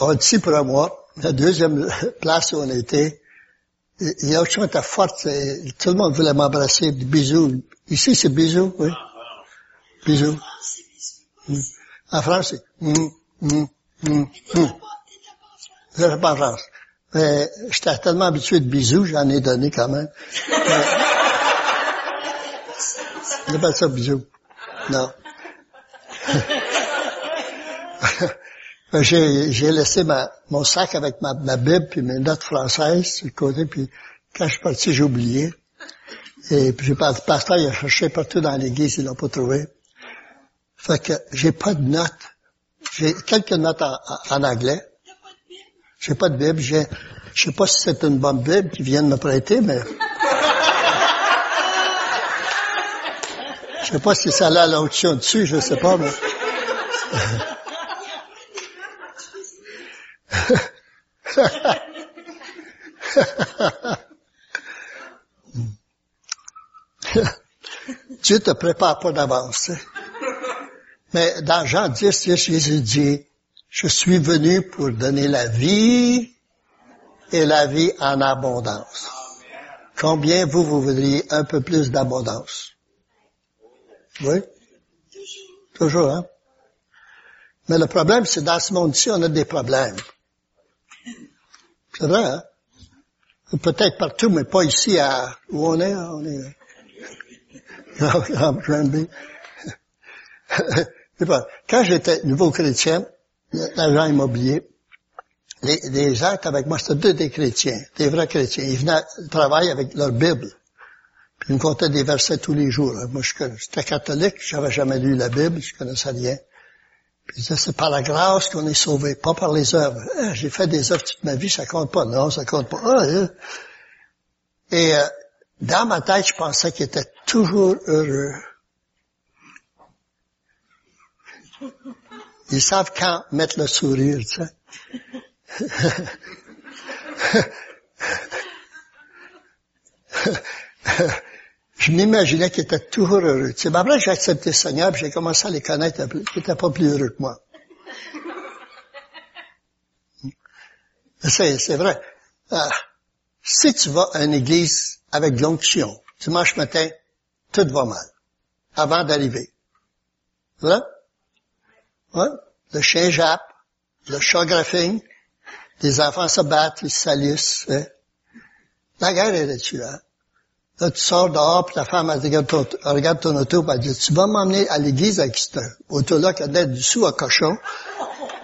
on dit pour moi, la deuxième place où on était, et l'autre était forte, tout le monde voulait m'embrasser, bisous. Ici, c'est bisous, oui. Bisous. Mm. En France, c'est mm, mm, mm, mm. Je pas en France. Mais j'étais tellement habitué de bisous, j'en ai donné quand même. On pas ça bisous. Non. j'ai, laissé ma, mon sac avec ma, Bible puis mes notes françaises sur le côté, puis quand je suis parti, j'ai oublié. Et puis le pasteur, il a cherché partout dans l'église, il l'a pas trouvé. Fait que j'ai pas de notes. J'ai quelques notes en, anglais. J'ai pas de Bible. J'ai, je sais pas si c'est une bonne Bible qui vient de me prêter, mais je sais pas si ça a la l'onction dessus, je sais pas, mais Dieu te prépare pas d'avance. Mais dans Jean 10, Jésus dit, je suis venu pour donner la vie et la vie en abondance. Combien vous, vous voudriez un peu plus d'abondance? Oui? Toujours, hein? Mais le problème, c'est dans ce monde-ci, on a des problèmes. C'est vrai? Peut-être partout, mais pas ici à, où on est, Quand j'étais nouveau chrétien, l'agent immobilier, les, les étaient avec moi, c'était deux des chrétiens, des vrais chrétiens. Ils venaient travailler avec leur Bible. Puis ils me contaient des versets tous les jours. Moi, j'étais catholique, j'avais jamais lu la Bible, je connaissais rien. C'est par la grâce qu'on est sauvé, pas par les œuvres. Ah, j'ai fait des œuvres toute ma vie, ça compte pas. Non, ça compte pas. Ah, hein. Et euh, dans ma tête, je pensais qu'ils étaient toujours heureux. Ils savent quand mettre le sourire, tu sais. je m'imaginais qu'ils étaient toujours heureux. C'est après j'ai accepté le Seigneur, j'ai commencé à les connaître, ils n'étaient pas plus heureux que moi. C'est, vrai. Ah, si tu vas à une église avec de l'onction, dimanche matin, tout va mal. Avant d'arriver. Voilà? Ouais? Le chien jappe, le chat graphine, les enfants se battent, ils se salissent. Hein? La guerre est là-dessus. Là, tu sors dehors, puis la femme, elle regarde ton, regarde ton auto, puis elle dit, tu vas m'emmener à l'église avec cette auto-là qui a d'aide du sous à cochon.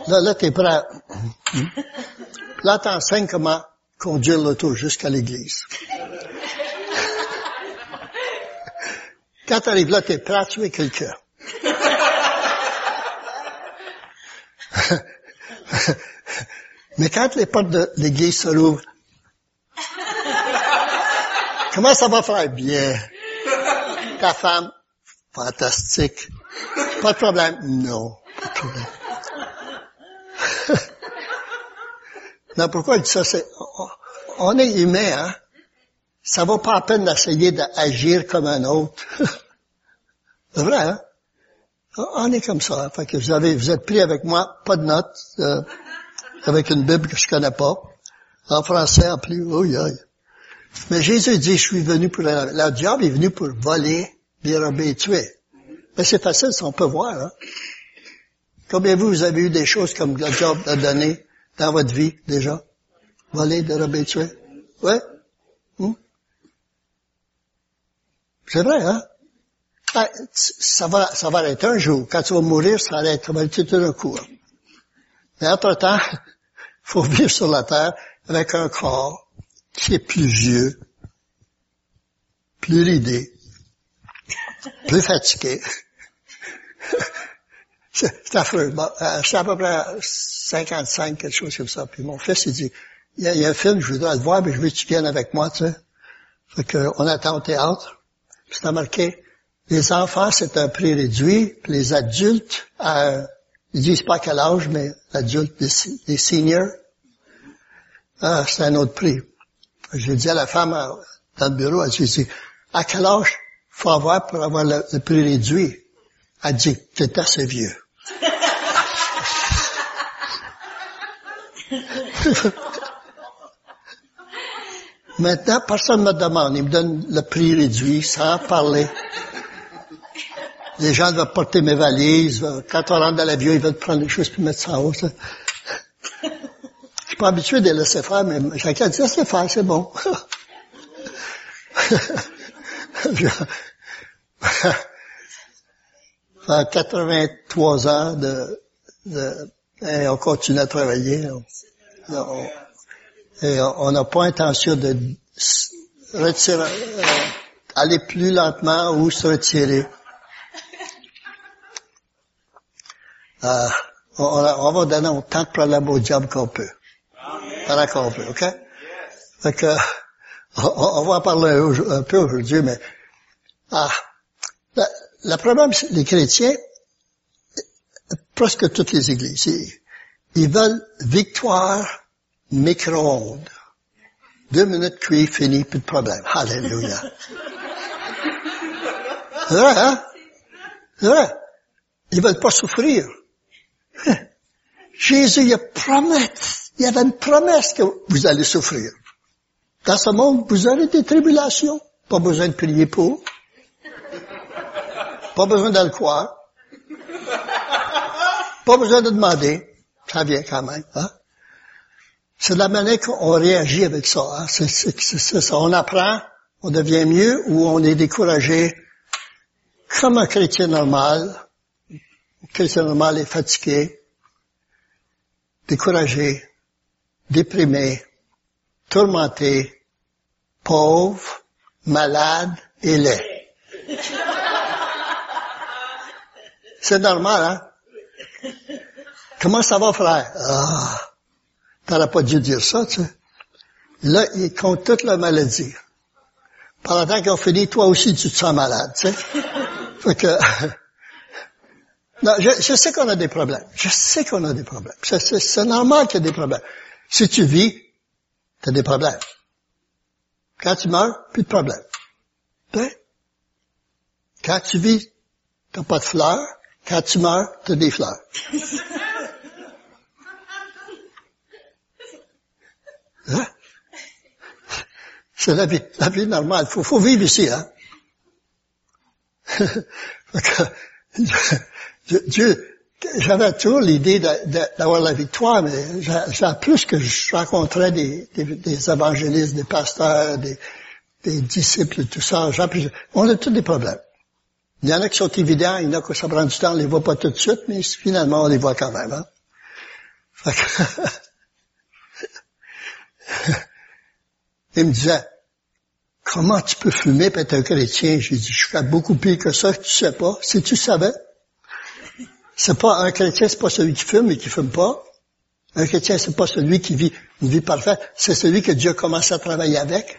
Là, là, t'es prêt. Là, t'enseignes comment conduire l'auto jusqu'à l'église. Quand t'arrives là, t'es prêt à tuer quelqu'un. Mais quand les portes de l'église se rouvrent, comment ça va faire? Bien? Ta femme, fantastique. Pas de problème? Non, pas de problème. non, pourquoi je dis ça? C'est, on est humain, hein? Ça vaut pas la peine d'essayer d'agir comme un autre. C'est vrai, hein? On est comme ça. Hein? Fait que vous avez, vous êtes pris avec moi, pas de notes, euh, avec une Bible que je connais pas, en français en plus. Mais Jésus dit, je suis venu pour la, la diable est venu pour voler, dérober tuer. Mais c'est facile, on peut voir. Hein? Combien vous, avez eu des choses comme le diable a donné dans votre vie déjà? Voler, dérober, tuer? Ouais? Hmm? C'est vrai, hein? Ben, ça va, ça va arrêter un jour. Quand tu vas mourir, ça ça va être tout un coup. Hein. Mais entre-temps, faut vivre sur la terre avec un corps qui est plus vieux, plus ridé, plus fatigué. c'est affreux. Euh, c'est à peu près 55, quelque chose comme ça. Puis mon fils, il dit, il y a, un film, je voudrais le voir, mais je veux que tu viennes avec moi, tu sais. Fait qu'on attend au théâtre. C'est marqué, les enfants, c'est un prix réduit, puis les adultes, euh, ils disent pas quel âge, mais adultes, les, seniors, ah, c'est un autre prix. J'ai dit à la femme euh, dans le bureau, elle dit, à quel âge faut avoir pour avoir le, prix réduit? Elle dit, t'es assez vieux. Maintenant, personne ne me demande. Il me donne le prix réduit sans parler. Les gens doivent porter mes valises. Quand on rentre dans l'avion, ils veulent prendre les choses puis mettre ça en haut. Ça. Je suis pas habitué de laisser faire, mais chacun dit, laissez faire, c'est bon. fait 83 ans de, de et on continue à travailler. et on n'a pas intention de retirer, euh, aller plus lentement ou se retirer. Euh, on, on, va donner autant de problèmes au diable qu'on peut. Qu'on peut, OK? Fait que, on, va en parler un peu aujourd'hui, mais ah, le problème, les chrétiens, presque toutes les églises, ils veulent victoire micro-ondes. Deux minutes cuit, fini, plus de problème. Alléluia. C'est vrai, hein? C'est vrai. Ils veulent pas souffrir. Jésus, il a promis, il avait une promesse que vous allez souffrir. Dans ce monde, vous aurez des tribulations. Pas besoin de prier pour. Pas besoin de le croire. Pas besoin de demander. Ça vient quand même. Hein? C'est la manière qu'on réagit avec ça. Hein? C'est, ça. On apprend, on devient mieux ou on est découragé. Comme un chrétien normal. Un chrétien normal est fatigué, découragé, déprimé, tourmenté, pauvre, malade et laid. C'est normal, hein? Comment ça va, frère? Ah, t'aurais pas dû dire ça, tu sais. Là, ils comptent toute la maladie. Pendant temps qu'ils ont fini, toi aussi, tu te sens malade, tu sais. Fait que, non, je, sais qu'on a des problèmes. Je sais qu'on a des problèmes. C'est normal qu'il y ait des problèmes. Si tu vis, tu as des problèmes. Quand tu meurs, plus de problème. Hein? Quand tu vis, t'as pas de fleurs. Quand tu meurs, t'as des fleurs. Hein? C'est la vie, la vie normale. Faut, faut vivre ici, hein. Dieu, j'avais toujours l'idée d'avoir la victoire, mais j'ai plus que je rencontrais des, des, évangélistes, des pasteurs, des, disciples, tout ça. On a tous des problèmes. Il y en a qui sont évidents, il y en a qui ça prend du temps, on les voit pas tout de suite, mais finalement, on les voit quand même. Hein? il me disait, comment tu peux fumer et être un chrétien? J'ai dit, je fais beaucoup pire que ça, tu sais pas. Si tu savais, c'est pas un chrétien, c'est pas celui qui fume et qui fume pas. Un chrétien, c'est pas celui qui vit une vie parfaite, c'est celui que Dieu a commencé à travailler avec.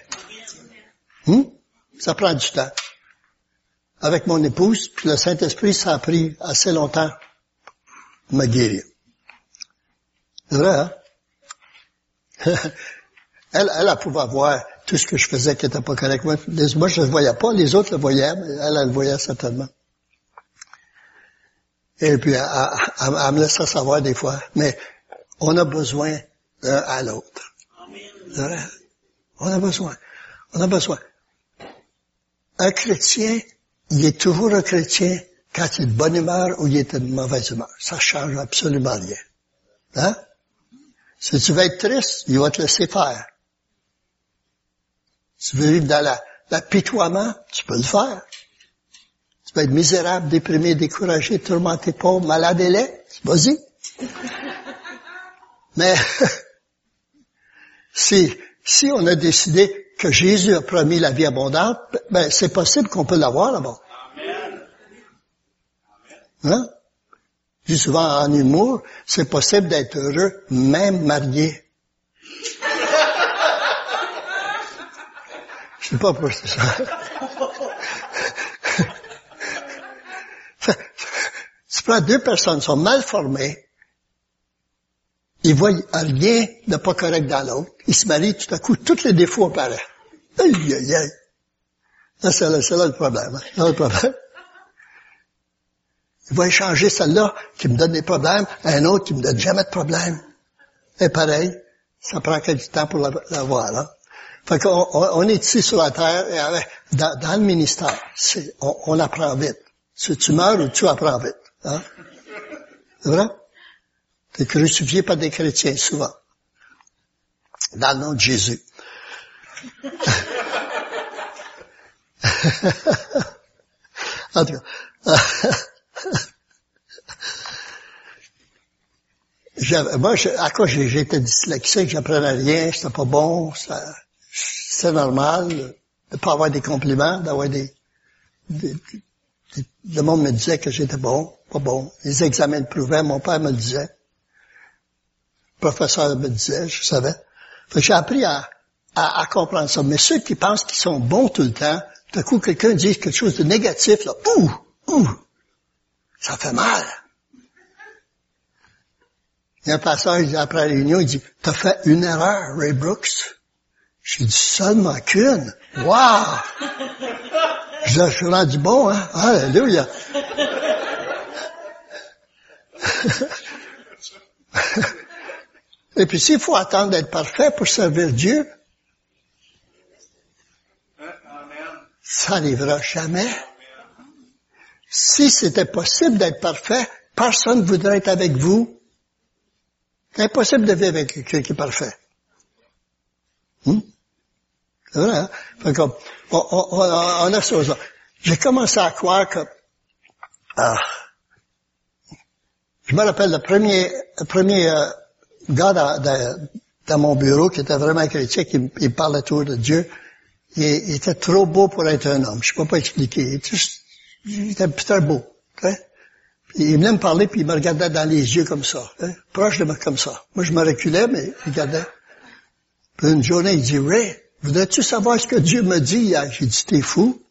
Hmm? Ça prend du temps avec mon épouse, puis le Saint-Esprit, ça a pris assez longtemps pour me guérir. C'est vrai, hein? elle, elle a pouvoir voir tout ce que je faisais qui n'était pas correct. Moi, je ne le voyais pas, les autres le voyaient, mais elle, elle le voyait certainement. Et puis, elle, elle, me laissait savoir des fois. Mais on a besoin l'un à l'autre. On a besoin. On a besoin. Un chrétien il est toujours un chrétien quand il est de bonne humeur ou il est de mauvaise humeur. Ça change absolument rien. Hein? Si tu veux être triste, il va te laisser faire. Si tu veux vivre dans la, l'apitoiement, tu peux le faire. Être misérable, déprimé, découragé, tourmenté, pauvre, malade et laid, vas-y. Mais si, si on a décidé que Jésus a promis la vie abondante, ben, c'est possible qu'on peut l'avoir là-bas. Hein? Je dis souvent en humour, c'est possible d'être heureux même marié. Je sais pas pourquoi ça. Tu prends deux personnes sont mal formées, ils voient rien de pas correct dans l'autre. Ils se marient, tout à coup, tous les défauts apparaissent. Aïe, aïe, aïe. c'est là, là, le problème. Hein. Le problème. Ils vont échanger celle-là qui me donne des problèmes à un autre qui me donne jamais de problème. est pareil. Ça prend quelque temps pour l'avoir, là. Fait qu'on on, est ici sur la terre, et dans, le ministère, on, on, apprend vite. Si tu meurs ou tu apprends vite. Hein? C'est vrai? T'es crucifié par des chrétiens, souvent. Dans le nom de Jésus. en tout cas. moi, à quoi j'étais dyslexique, j'apprenais rien, c'était pas bon, c'est normal de pas avoir des compliments, d'avoir des, le monde me disait que j'étais bon, pas bon. Les examens le prouvaient, mon père me le disait. Le professeur me disait, je savais. j'ai appris à, à, comprendre ça. Mais ceux qui pensent qu'ils sont bons tout le temps, d'un coup, quelqu'un dit quelque chose de négatif, là, ouh, ouh, ça fait mal. Il y a un dit, après la réunion, il dit, t'as fait une erreur, Ray Brooks. J'ai dit seulement qu'une. Wow! Je, suis rendu bon, hein? Alléluia! Et puis s'il faut attendre d'être parfait pour servir Dieu, ça n'arrivera jamais. Si c'était possible d'être parfait, personne ne voudrait être avec vous. C'est impossible de vivre avec quelqu'un qui est parfait. Hmm? C'est vrai, hein? on, a ça. J'ai commencé à croire que... Ah, je me rappelle le premier, le premier euh, gars dans, mon bureau qui était vraiment chrétien, qui il parlait tout de Dieu. Il, était trop beau pour être un homme. Je peux pas expliquer. Il était, très beau. Hein? il venait me parler, puis il me regardait dans les yeux comme ça, hein? proche de moi comme ça. Moi, je me reculais, mais il regardait. Puis une journée, il dit, Ray, voudrais-tu savoir ce que Dieu me dit? Hier? J'ai dit, t'es fou.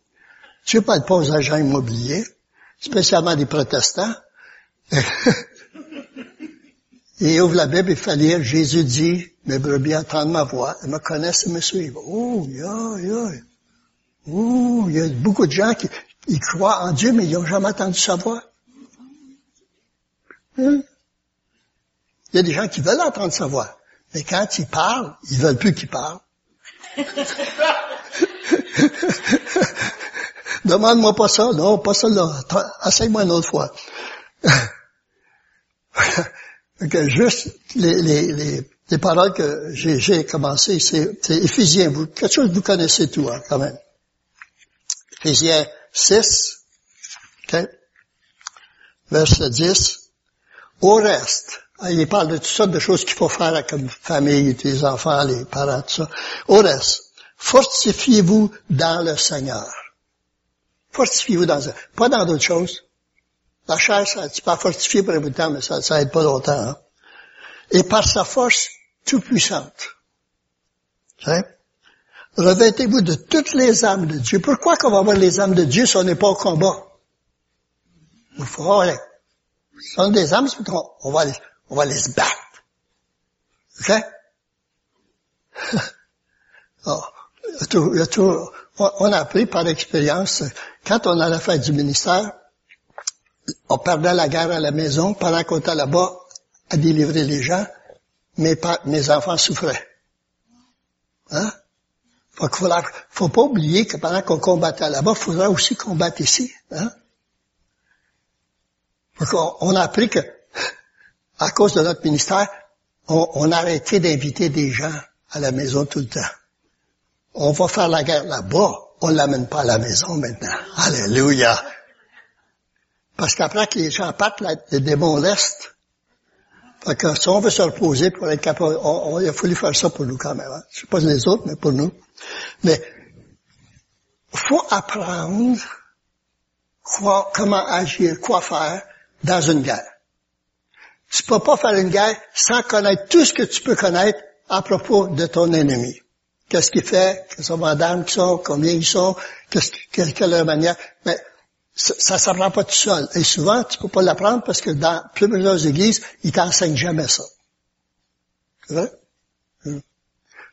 Tu parles pas aux agents immobiliers, spécialement des protestants. Il ouvre la Bible, il fait lire, Jésus dit, mes brebis entendent ma voix, elles me connaissent et me suivent. Oh. Oh, il y a beaucoup de gens qui ils croient en Dieu, mais ils n'ont jamais entendu sa voix. Hein? Il y a des gens qui veulent entendre sa voix, mais quand ils parlent, ils veulent plus qu'ils parlent. Demande-moi pas ça, non, pas ça là. Essaye-moi une autre fois. juste les, les, les, les, paroles que j'ai commencé, c'est Éphésiens. Quelque chose que vous connaissez tout, hein, quand même. Éphésiens 6, okay? verset 10. Au reste, hein, il parle de toutes sortes de choses qu'il faut faire comme famille, les enfants, les parents, tout ça. Au reste, fortifiez-vous dans le Seigneur. Fortifiez-vous dans le Pas dans d'autres choses. La chair, ça, tu peux fortifier pour un bout de temps, mais ça, ça aide pas longtemps. Hein? Et par sa force tout puissante. Revêtez-vous de toutes les âmes de Dieu. Pourquoi qu'on va avoir les âmes de Dieu si on n'est pas au combat? Il faut aller. Si on a des âmes, on va les, on va les battre. OK? oh, on a appris par expérience, quand on allait faire du ministère, on perdait la guerre à la maison pendant qu'on était là-bas à délivrer les gens, mes, mes enfants souffraient. Hein? Faut qu'il faut, faut pas oublier que pendant qu'on combattait là-bas, il faudra aussi combattre ici. Hein? on, a appris que, à cause de notre ministère, on, on a arrêté d'inviter des gens à la maison tout le temps. On va faire la guerre là-bas, on l'amène pas à la maison maintenant. Alléluia. Parce qu'après que les gens partent, les démons restent. Fait que si on veut se reposer pour être capable, il a fallu faire ça pour nous quand même. Hein. Je sais pas les autres, mais pour nous. Mais faut apprendre quoi, comment agir, quoi faire dans une guerre. Tu peux pas faire une guerre sans connaître tout ce que tu peux connaître à propos de ton ennemi. Qu'est-ce qu'il fait, quels sont d'armes qui sont, combien ils sont, qu'est-ce, quelle, quelle manière. Mais ça ne s'apprend pas tout seul. Et souvent, tu peux pas l'apprendre parce que dans plusieurs églises, ils t'enseignent jamais ça. C'est vrai? Hum.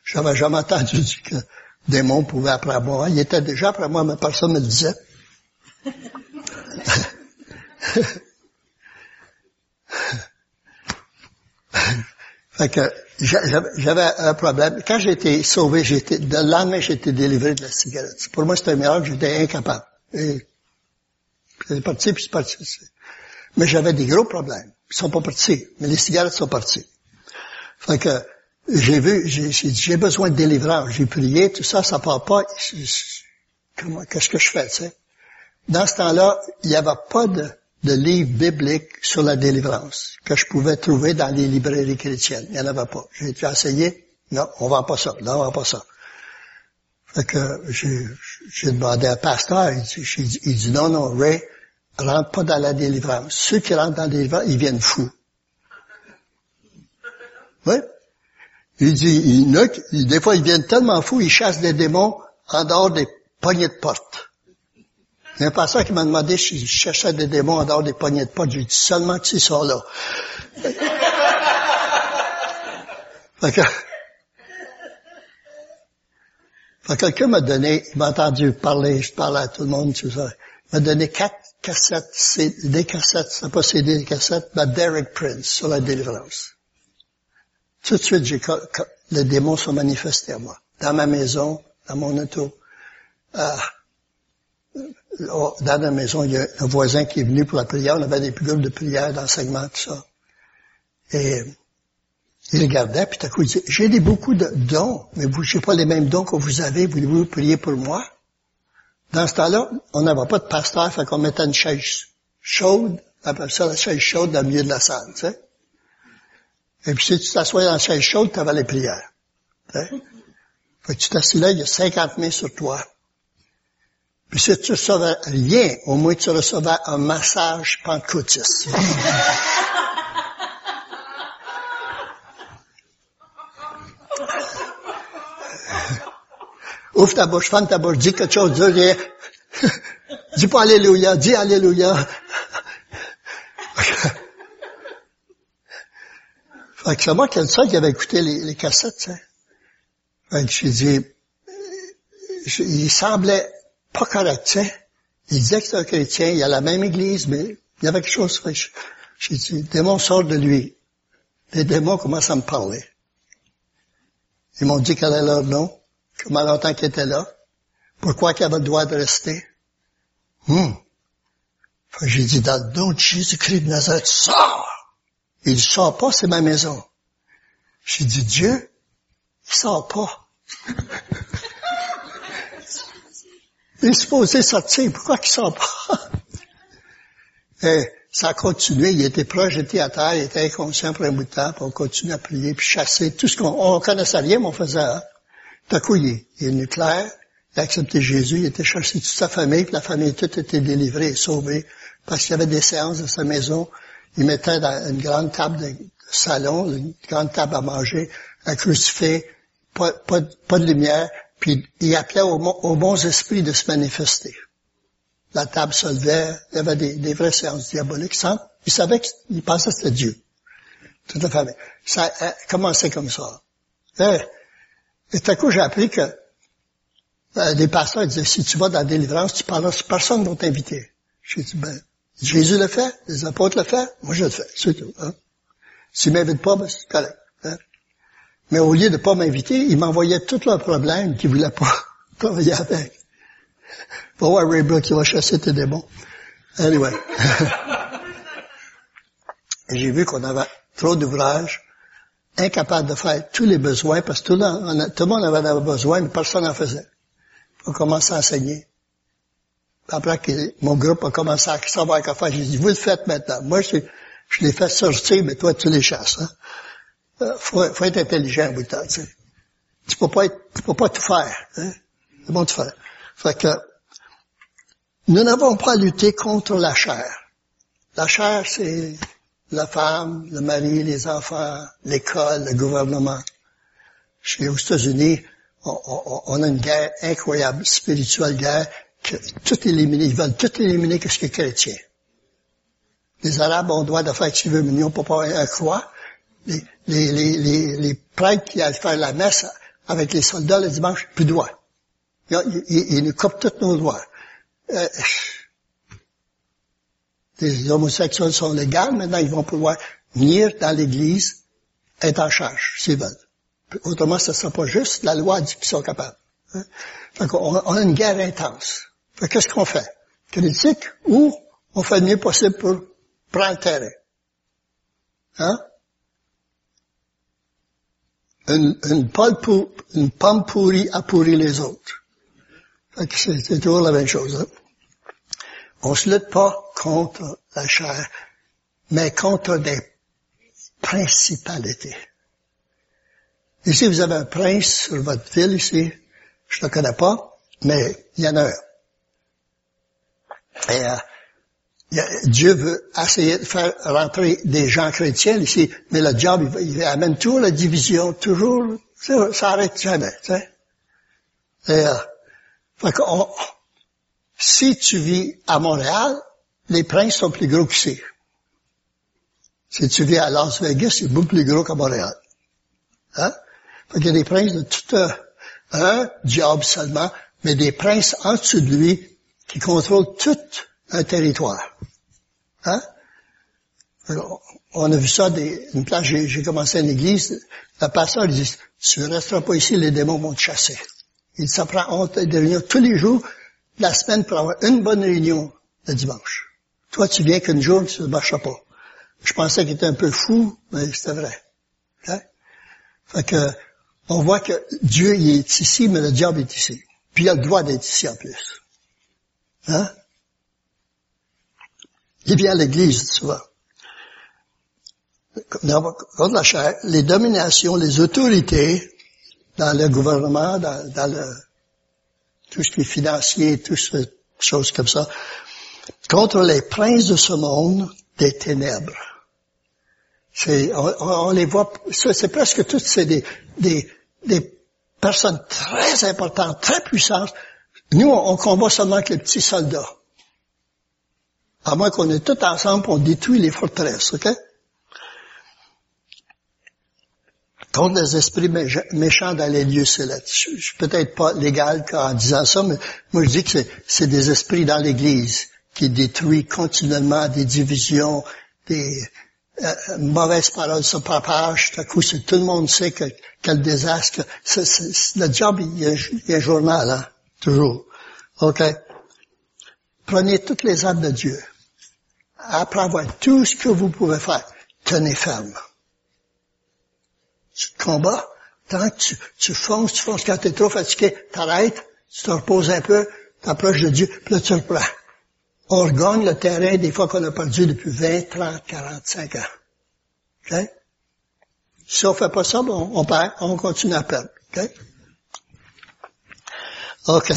J'avais jamais entendu dire que des démons pouvaient apprendre moi. Il était déjà après moi, mais personne ne me disait. Fait que j'avais un problème. Quand j'ai été sauvé, j'étais, le lendemain, j'ai été délivré de la cigarette. Pour moi, c'était un miracle, j'étais incapable. C'est parti, puis c'est parti. Mais j'avais des gros problèmes. Ils sont pas partis. Mais les cigarettes sont parties. Fait que, j'ai vu, j'ai j'ai besoin de délivrance. J'ai prié, tout ça, ça part pas. Qu'est-ce que je fais, tu sais? Dans ce temps-là, il n'y avait pas de, de livre biblique sur la délivrance que je pouvais trouver dans les librairies chrétiennes. Il n'y en avait pas. J'ai essayé. Non, on vend pas ça. Non, on vend pas ça. Fait que j'ai demandé à un pasteur, il dit, il dit, non, non, Ray, rentre pas dans la délivrance. Ceux qui rentrent dans la délivrance, ils viennent fous. Oui? Il dit, il, des fois, ils viennent tellement fous, ils chassent des démons en dehors des poignées de porte. Il y a un pasteur qui m'a demandé si je cherchais des démons en dehors des poignées de porte. J'ai dit seulement que c'est ça là. fait que, fait quelqu'un m'a donné, il m'a entendu parler, je parlais à tout le monde, tout ça. Il m'a donné quatre cassettes, des cassettes, c'est pas CD, des cassettes, de Derek Prince sur la délivrance. Tout de suite, j'ai, les démons sont manifestés à moi. Dans ma maison, dans mon auto. Euh, dans la maison, il y a un voisin qui est venu pour la prière. On avait des groupes de prière, d'enseignement, tout ça. Et il regardait, puis tout à coup, il dit, j'ai beaucoup de dons, mais vous, j'ai pas les mêmes dons que vous avez. Voulez-vous prier pour moi? Dans ce temps-là, on n'avait pas de pasteur, fait qu'on mettait une chaise chaude, après ça la chaise chaude dans le milieu de la salle, tu sais. Et puis si tu t'assois dans la chaise chaude, tu avais les prières. Tu sais. Fait que tu t'assis là, il y a 50 mains sur toi. Puis si tu recevais rien, au moins tu recevais un massage pentecôtiste. Ouvre ta bouche, ferme ta bouche, dis quelque chose, dis rien. dis pas Alléluia, dis Alléluia. fait que c'est moi seul qui avait écouté les, cassettes, tu. Fait que j'ai dit, il semblait pas correct, tu sais. Il disait que c'était un chrétien, il a la même église, mais il y avait quelque chose. J'ai dit, les démons sortent de lui. Les démons commencent à me parler. Ils m'ont dit quel est leur nom, comment longtemps qu'ils étaient là, pourquoi qu'ils avaient le droit de rester? Hum. J'ai dit, dans le nom de Jésus-Christ de Nazareth, sors! Il sort pas, c'est ma maison. J'ai dit, Dieu, il sort pas. Il est supposé sortir. Pourquoi qu'il sort pas? Et ça a continué. Il était projeté à terre. Il était inconscient pour un bout de temps. Puis on continue à prier, puis chasser. Tout ce qu'on on connaissait rien, mais on faisait. Hein? D'un coup, il, est, il est nucléaire. Il a accepté Jésus. Il était chassé toute sa famille. Puis la famille toute était délivrée et sauvée. Parce qu'il y avait des séances dans sa maison. Il mettait dans une grande table de salon, une grande table à manger, un crucifix, pas, de lumière, puis il appelait aux, bons esprits de se manifester. La table se levait, il y avait des, vraies séances diaboliques. Sans, il savait qu'il pensait que c'était Dieu. Tout à fait. Ça a commencé comme ça. Et, et tout à coup, j'ai appris que euh, des pasteurs disaient, si tu vas dans la délivrance, tu parles, personne ne va t'inviter. J'ai dit, ben, Jésus le fait, les apôtres le font, moi je le fais, c'est tout. Hein? S'ils m'invitent pas, ben, c'est correct. Hein? Mais au lieu de pas m'inviter, ils m'envoyaient tous leurs problèmes qu'ils voulaient pas travailler avec. Va voir Ray Brooks, il va chasser tes démons. Anyway. J'ai vu qu'on avait trop d'ouvrages, incapable de faire tous les besoins, parce que tout, le monde avait besoin, mais personne n'en faisait. On commencé à enseigner. Après que mon groupe a commencé à savoir quoi faire, j'ai dit, vous le faites maintenant. Moi, je, je les fais sortir, mais toi, tu les chasses. Hein? Euh, faut, être intelligent au bout de tu sais. Tu peux pas tout faire, hein. Bon de faire. Fait que, nous n'avons pas à lutter contre la chair. La chair, c'est la femme, le mari, les enfants, l'école, le gouvernement. Chez aux États-Unis, on, a une guerre incroyable, spirituelle guerre, que tout éliminer, ils veulent tout éliminer que ce qui est chrétien. Les Arabes ont le droit de faire ce qu'ils veulent, mais ils n'ont pas un croix les, les, les, prêtres qui allaient faire la messe avec les soldats le dimanche, plus droit. Ils, nous coupent tous nos droits. Euh, les homosexuels sont légaux, maintenant ils vont pouvoir venir dans l'église être en charge, s'ils veulent. Autrement, ce ne sera pas juste. La loi dit qu'ils sont capables. Hein? on, a une guerre intense. qu'est-ce qu'on fait? Critique ou on fait le mieux possible pour prendre le terrain? Hein? Une, pomme pourrie a pourri les autres. c'est toujours la même chose. Hein? On se lutte pas contre la chair, mais contre des principalités. Ici, vous avez un prince sur votre ville ici. Je ne le connais pas, mais il y en a un. Et euh, Dieu veut essayer de faire rentrer des gens chrétiens ici, mais le diable, il, amène toujours la division, toujours, ça, ça arrête jamais, tu. Et, euh, si tu vis à Montréal, les princes sont plus gros qu'ici. Si tu vis à Las Vegas, c'est beaucoup plus gros qu'à Montréal. Hein? Fait qu'il y a des princes de tout un, un job seulement, mais des princes en dessous de lui qui contrôlent tout un territoire. Hein? on a vu ça une place, j'ai commencé une église, la pasteur dit, tu ne resteras pas ici, les démons vont te chasser. Il s'apprend honte de tous les jours, la semaine pour avoir une bonne réunion le dimanche. Toi, tu viens qu'une jour, tu ne marches pas. Je pensais qu'il était un peu fou, mais c'était vrai. Hein? Fait que, on voit que Dieu il est ici, mais le diable est ici. Puis il a le droit d'être ici en plus. Hein? Il vient à l'église souvent. Dans, la les dominations, les autorités dans le gouvernement, dans, dans le, tout ce qui est financier, toutes ces choses comme ça, contre les princes de ce monde des ténèbres. C'est, on, les voit, c'est presque toutes c'est des, des, des personnes très importantes, très puissantes. Nous, on, combat seulement avec les petits soldats. À moins qu'on est tous ensemble pour détruire les forteresses, ok? Contre les esprits méchants dans les lieux célestes. Je, suis peut-être pas légal en disant ça, mais moi je dis que c'est des esprits dans l'Église qui détruisent continuellement des divisions, des, euh, mauvaise parole se propage, tout coup, tout le monde sait que, quel désastre. Le job, il y, a, un journal, hein, toujours. OK? Prenez toutes les armes de Dieu. Après avoir tout ce que vous pouvez faire, tenez ferme. Tu combats, tant que tu, tu fonces, tu fonces quand tu es trop fatigué, t'arrêtes, tu te reposes un peu, t'approches de Dieu, puis là tu reprends on regagne le terrain des fois qu'on a perdu depuis 20, 30, 45 ans. OK? Si on fait pas ça, bon, on perd, on continue à perdre. OK? OK.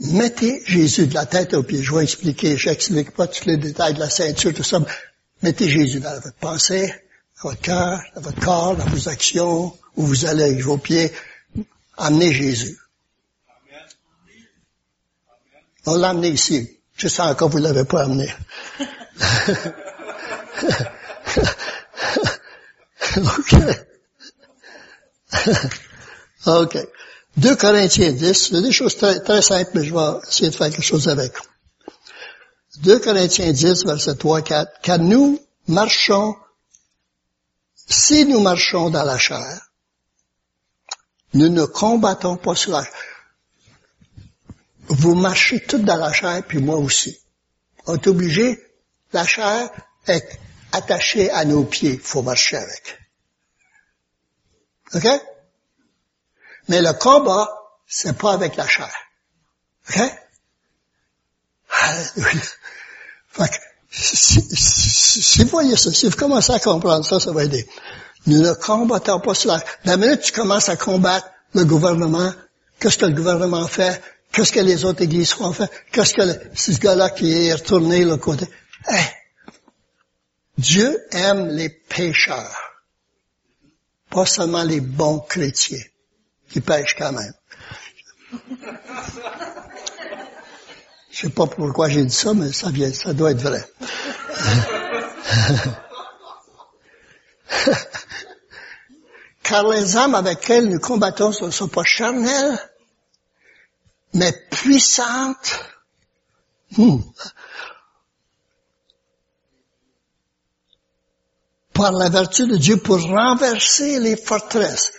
Mettez Jésus de la tête aux pieds. Je vais expliquer, j'explique pas tous les détails de la ceinture, tout ça. Mettez Jésus dans votre pensée, dans votre cœur, dans votre corps, dans vos actions, où vous allez avec vos pieds. Amenez Jésus. On l'a amené ici. Je sens que vous ne l'avez pas amené. OK. OK. 2 Corinthiens 10, c'est des choses très, très simples, mais je vais essayer de faire quelque chose avec. 2 Corinthiens 10, verset 3, 4. Car nous marchons, si nous marchons dans la chair, nous ne combattons pas sur la chair vous marchez tout dans la chair, puis moi aussi. On est obligé, la chair est attachée à nos pieds, il faut marcher avec. OK? Mais le combat, c'est pas avec la chair. OK? Fait que, si, vous voyez ça, si vous commencez à comprendre ça, ça va aider. Nous ne combattons pas sur la... Minute tu commences à combattre le gouvernement, qu'est-ce que le gouvernement fait? Qu'est-ce que les autres églises font? Faire? Qu'est-ce que ce gars-là qui est retourné le côté? Dieu aime les pécheurs. Pas seulement les bons chrétiens qui pêchent quand même. Je sais pas pourquoi j'ai dit ça, mais ça vient, ça doit être vrai. Car les âmes avec lesquelles nous combattons ne sont pas charnelles, mais puissante. Hmm. par la vertu de Dieu pour renverser les forteresses.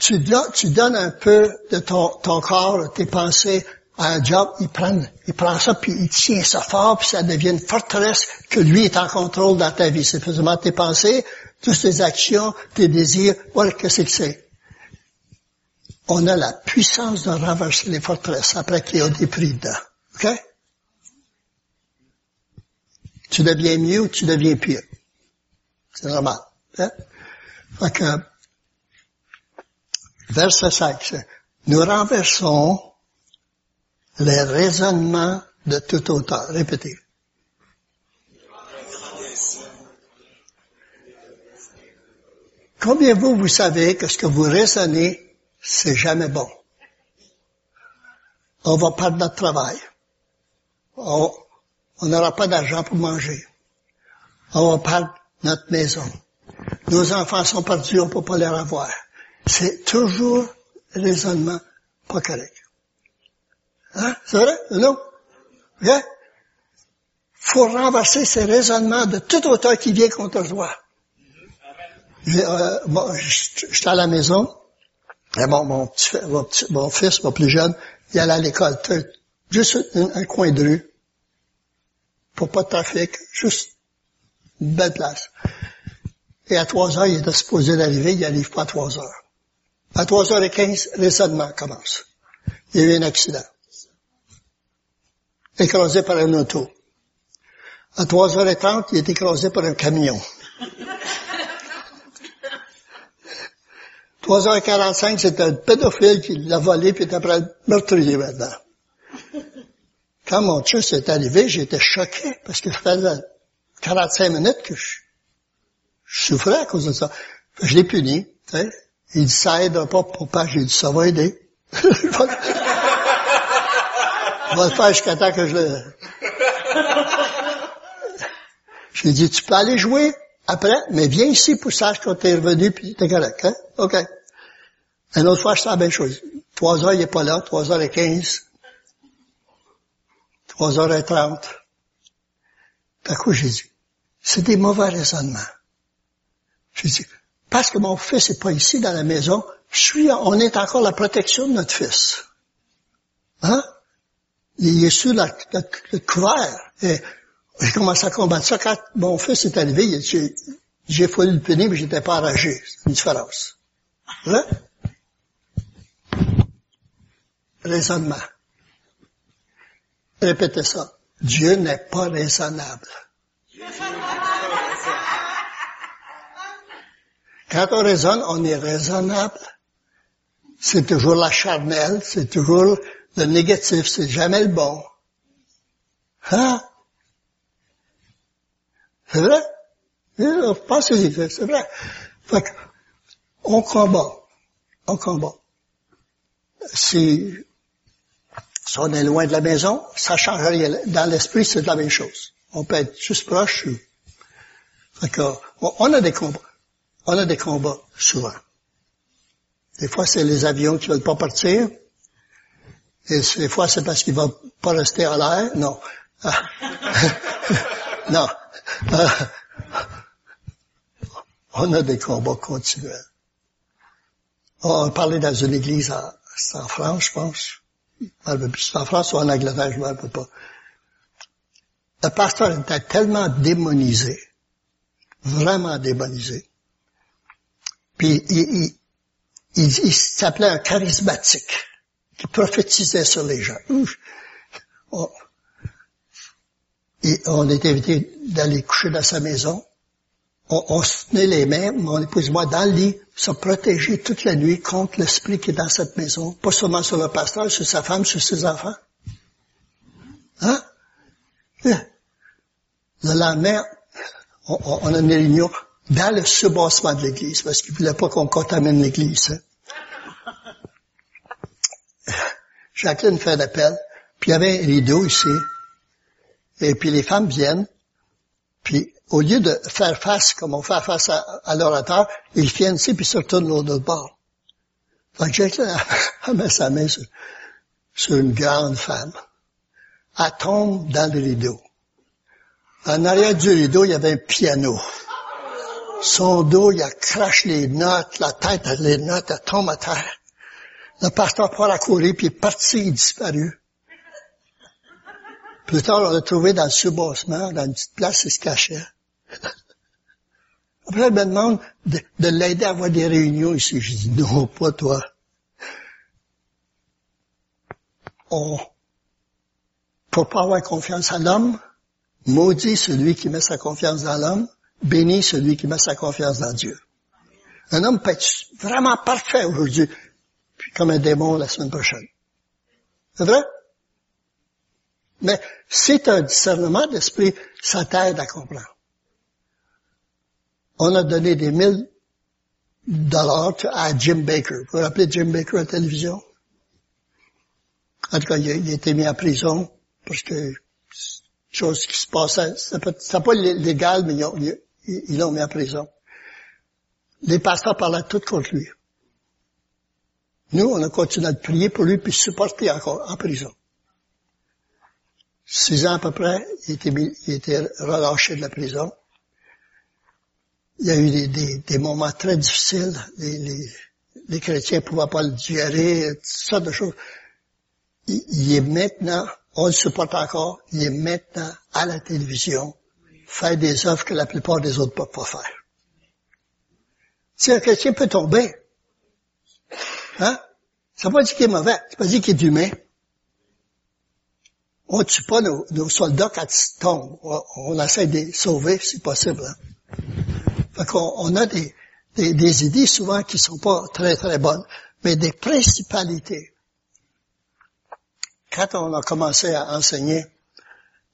Tu, tu donnes un peu de ton, ton corps, tes pensées un job, il prend, il prend ça, puis il tient ça fort, puis ça devient une forteresse que lui est en contrôle dans ta vie. C'est précisément tes pensées, toutes tes actions, tes désirs, voilà qu'est-ce que c'est. On a la puissance de renverser les forteresses après qu'il y a des prix dedans. OK? Tu deviens mieux ou tu deviens pire. C'est normal. Hein? Fait que, verset 5, nous renversons les raisonnements de tout auteur. Répétez. Combien vous, vous savez que ce que vous raisonnez, c'est jamais bon? On va perdre notre travail. On n'aura pas d'argent pour manger. On va perdre notre maison. Nos enfants sont perdus, on ne peut pas les revoir. C'est toujours raisonnement pas correct. Hein? C'est vrai? Non? Faut renverser ces raisonnements de tout auteur qui vient contre toi. J'étais à la maison, et bon, mon, petit, mon, fils, mon plus jeune, il allait à l'école. Juste un, coin de rue. Pour pas de trafic. Juste une belle place. Et à 3 heures, il était supposé d'arriver, il n'arrive pas à 3 heures. À 3h15, raisonnement commence. Il y a eu un accident écrasé par un auto. À 3h30, il est écrasé par un camion. 3h45, c'est un pédophile qui l'a volé puis est après meurtrier maintenant. Quand mon tchuss est arrivé, j'étais choqué parce que ça faisait 45 minutes que je, souffrais à cause de ça. Je l'ai puni, tu sais. Il dit, ça aide pas pour pas. J'ai dit, ça va aider. On va le faire jusqu'à temps que je le... J'ai dit, tu peux aller jouer après, mais viens ici pour sache quand t'es revenu, puis t'es correct, hein? OK. Une autre fois, je fais la même chose. Trois heures, il est pas là. Trois heures et quinze. Trois heures et trente. D'un coup, j'ai dit, c'est des mauvais raisonnements. J'ai dit, parce que mon fils est pas ici dans la maison, je suis, on est encore la protection de notre fils. Hein? Il est sur la, le couvert. Et j'ai commencé à combattre ça? Quand mon fils est arrivé, j'ai, foulé le punir, mais j'étais pas enragé. C'est une différence. Hein? Raisonnement. Répétez ça. Dieu n'est pas raisonnable. Quand on raisonne, on est raisonnable. C'est toujours la charnelle, c'est toujours le négatif, c'est jamais le bon. Hein? C'est vrai? Pensez-y, c'est vrai. Fait on combat. On combat. Si, si on est loin de la maison, ça change rien. Dans l'esprit, c'est la même chose. On peut être juste proche. Fait que, on a des combats. On a des combats, souvent. Des fois, c'est les avions qui veulent pas partir. Et des fois, c'est parce qu'il va pas rester à l'air? Non. non. on a des combats continuels. On parlait dans une église en, France, je pense. En France ou en Angleterre, je ne me pas. Le pasteur était tellement démonisé, vraiment démonisé. Puis il, il s'appelait un charismatique qui prophétisait sur les gens. On, et on était invité d'aller coucher dans sa maison. On, se tenait les mains, mon épouse et moi, dans le lit, se protéger toute la nuit contre l'esprit qui est dans cette maison. Pas seulement sur le pasteur, sur sa femme, sur ses enfants. Hein? Le lendemain, on, on a une réunion dans le soubassement de l'église, parce qu'il ne voulait pas qu'on contamine l'église. Hein? Jacqueline fait l'appel, puis il y avait un rideau ici, et puis les femmes viennent, puis au lieu de faire face comme on fait face à, l'orateur, ils viennent ici, puis se retournent l'autre bord. Donc Jacqueline, elle met sa main sur, une grande femme. Elle tombe dans le rideau. En arrière du rideau, il y avait un piano. Son dos, il a crache les notes, la tête, les notes, elle tombe à terre. Le pasteur part à courir, puis il est parti, il est disparu. Plus tard, on l'a trouvé dans le sous-bassement, dans une petite place, il se cachait. Après, il me demande de, l'aider à avoir des réunions ici. Je dis, non, pas toi. On, pour pas avoir confiance en l'homme, maudit celui qui met sa confiance dans l'homme, béni celui qui met sa confiance dans Dieu. Un homme peut être vraiment parfait aujourd'hui, comme un démon la semaine prochaine. C'est vrai? Mais c'est un discernement d'esprit, ça t'aide à comprendre. On a donné des mille dollars à Jim Baker. Vous vous rappelez Jim Baker à la télévision? En tout cas, il a, été mis en prison parce que chose qui se passait, c'était pas légal, mais ils l'ont mis en prison. Les pasteurs parlaient tout contre lui. Nous, on a continué à prier pour lui puis supporter encore en prison. Six ans à peu près, il était, il était relâché de la prison. Il y a eu des, moments très difficiles. Les, les, les chrétiens ne pouvaient pas le gérer, toutes sortes de choses. Il, il, est maintenant, on le supporte encore, il est maintenant à la télévision, faire des œuvres que la plupart des autres ne peuvent pas faire. Si un chrétien peut tomber, hein, ça veut pas dire qu'il est mauvais, ça veut pas dire qu'il est humain. On tue pas nos, soldats quand ils tombent. On, essaie de les sauver si possible. Hein. Fait qu'on on a des, idées souvent qui sont pas très très bonnes, mais des principalités. Quand on a commencé à enseigner,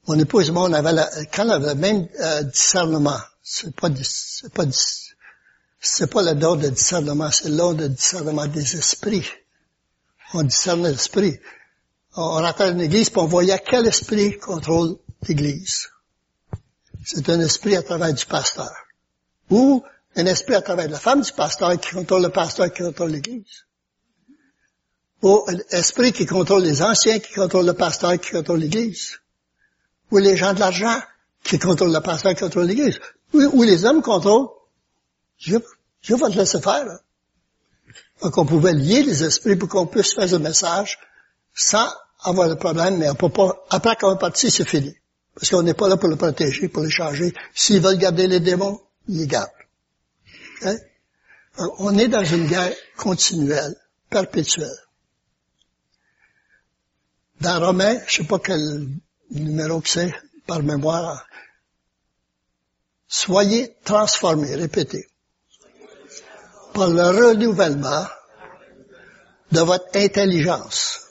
mon épouse et moi, on avait quand on avait le même euh, discernement, c'est pas c'est pas c'est pas le don de discernement, c'est le don de discernement des esprits. On discerne l'esprit on dans une église et on voyait quel esprit contrôle l'église? C'est un esprit à travers du pasteur. Ou un esprit à travers la femme du pasteur qui contrôle le pasteur qui contrôle l'église. Ou un esprit qui contrôle les anciens qui contrôle le pasteur qui contrôle l'église. Ou les gens de l'argent qui contrôlent le pasteur qui contrôle l'église. Ou, les hommes contrôlent. Je, je vais te laisser faire. Donc on pouvait lier les esprits pour qu'on puisse faire le message sans avoir le problème, mais après qu'on est parti, c'est fini. Parce qu'on n'est pas là pour le protéger, pour le changer. S'ils veulent garder les démons, ils les gardent. On est dans une guerre continuelle, perpétuelle. Dans Romain, je sais pas quel numéro que c'est, par mémoire, soyez transformés, répétez, par le renouvellement de votre intelligence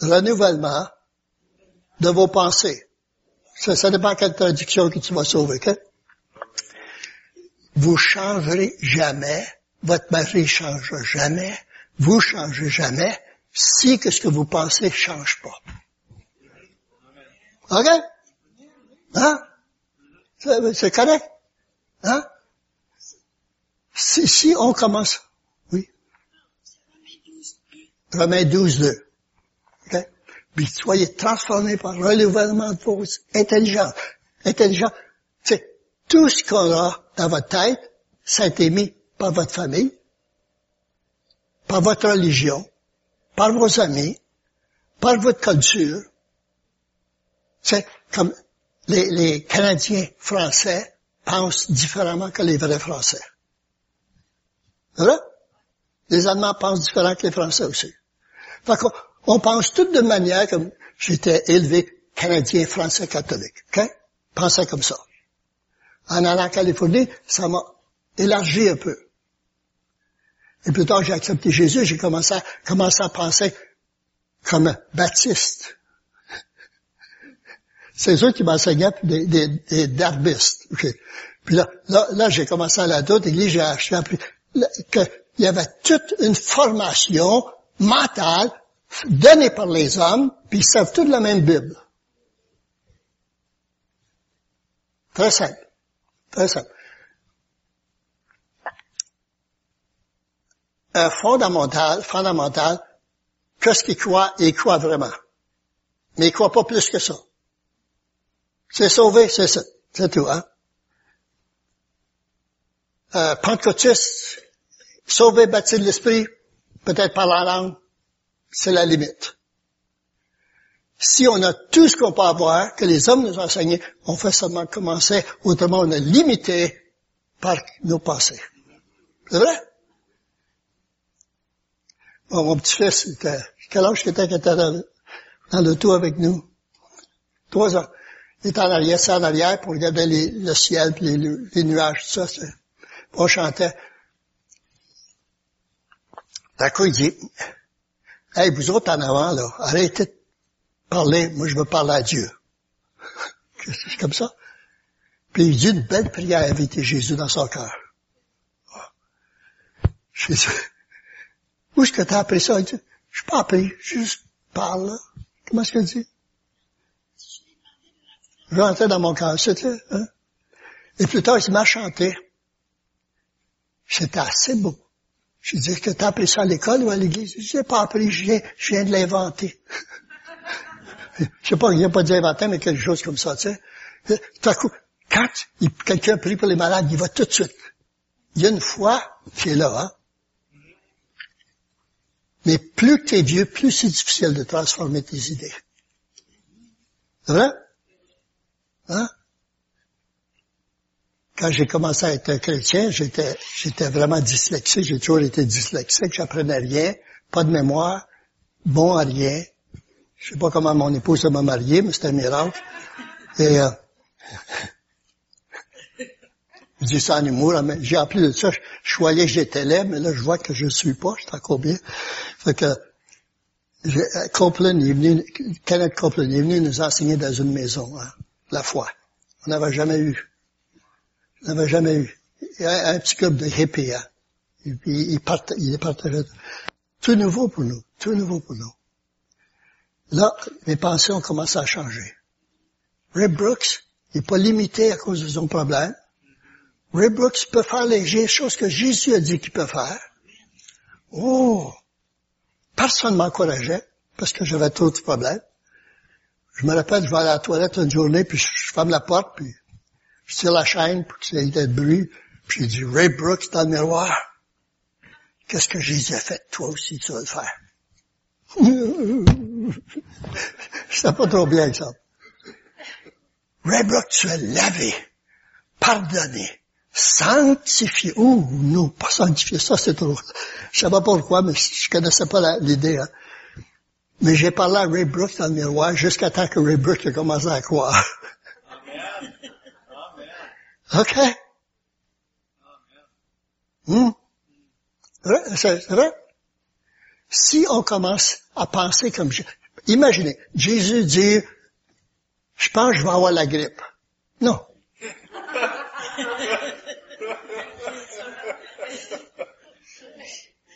renouvellement de vos pensées. Ça, ça dépend quelle traduction que tu vas sauver, ok? Vous changerez jamais, votre mari changera jamais, vous changez jamais, si que ce que vous pensez change pas. OK? Hein? C'est correct? Hein? Si, si on commence, oui. Romains 12, 2 puis soyez transformés par le renouvellement de vos intelligence. Intelligent, c'est tout ce qu'on a dans votre tête, ça a été mis par votre famille, par votre religion, par vos amis, par votre culture. C'est comme les, les Canadiens français pensent différemment que les vrais Français. Voilà? Les Allemands pensent différemment que les Français aussi. Fait on pense toutes de manière comme j'étais élevé canadien, français, catholique. OK? Pensais comme ça. En allant en Californie, ça m'a élargi un peu. Et plus tard, j'ai accepté Jésus, j'ai commencé à, penser comme baptiste. C'est eux qui m'enseignaient des, des, darbistes. Puis là, là, là j'ai commencé à la d'autres églises, j'ai appris qu'il y avait toute une formation mentale donnés par les hommes, puis ils savent toute la même Bible. Très simple. Très simple. Un fondamental, fondamental, qu'est-ce qu'il croit, il croit vraiment. Mais il croit pas plus que ça. C'est sauvé, c'est ça. C'est tout, hein? Euh, pentecôtiste, sauvé, baptisé de l'esprit, peut-être par la langue, c'est la limite. Si on a tout ce qu'on peut avoir, que les hommes nous ont enseigné, on fait seulement commencer, autrement on est limité par nos passés. C'est vrai? Bon, mon petit-fils, quel âge était qu'il était dans, dans l'auto avec nous? Trois ans. Il était en arrière, ça en arrière, pour regarder le ciel, puis les, nuages, tout ça. On chantait. D'accord, il dit, hey, vous autres en avant, là, arrêtez de parler, moi je veux parler à Dieu. C'est comme ça? Puis il dit une belle prière inviter Jésus dans son cœur. Je dis, où est-ce que tu as appris ça? Il dit, je suis pas appris, juste parle. Comment est-ce qu'il dit? Je rentrais dans mon cœur, c'était, hein? Et plus tard, il m'a chanté. C'était assez beau. Je dis, que tu as appris ça à l'école ou à l'église? Je n'ai pas appris, je viens, de l'inventer. je sais pas, il n'y a pas d'inventer, mais quelque chose comme ça, tu sais. Tout à coup, quand quelqu'un prie pour les malades, il va tout de suite. Il y a une foi qui est là, hein. Mais plus tu es vieux, plus c'est difficile de transformer tes idées. C'est vrai? Hein? Quand j'ai commencé à être chrétien, j'étais, j'étais vraiment dyslexique. J'ai toujours été dyslexique. J'apprenais rien. Pas de mémoire. Bon à rien. Je sais pas comment mon épouse m'a marié, mais c'était un miracle. Et, euh, je dis ça en humour, mais j'ai appris de ça. Je, croyais que j'étais laid, mais là, je vois que je suis pas. Je suis encore bien. Fait que, Copeland est venu, Kenneth Copeland est venu nous enseigner dans une maison, hein, la foi. On n'avait jamais eu. N'avait jamais eu. Un petit club de hippies, hein. Et puis, il, part, il partageait. Tout nouveau pour nous. Tout nouveau pour nous. Là, mes pensées ont commencé à changer. Ray Brooks n'est pas limité à cause de son problème. Ray Brooks peut faire les choses que Jésus a dit qu'il peut faire. Oh! Personne ne m'encourageait parce que j'avais trop de problèmes. Je me rappelle, je vais à la toilette une journée, puis je ferme la porte, puis je tire la chaîne pour qu'il y ait de bruit, puis j'ai dit, Ray Brooks dans le miroir, qu'est-ce que Jésus a fait? Toi aussi, tu vas le faire? C'était pas trop bien, ça. Ray Brooks, tu es lavé, pardonné, sanctifié. Oh, non, pas sanctifié, ça c'est trop. Je sais pas pourquoi, mais je connaissais pas l'idée. Hein. Mais j'ai parlé à Ray Brooks dans le miroir jusqu'à temps que Ray Brooks a commencé à croire. Amen. OK? Hmm? C'est vrai? Si on commence à penser comme... Imaginez, Jésus dit, je pense que je vais avoir la grippe. Non.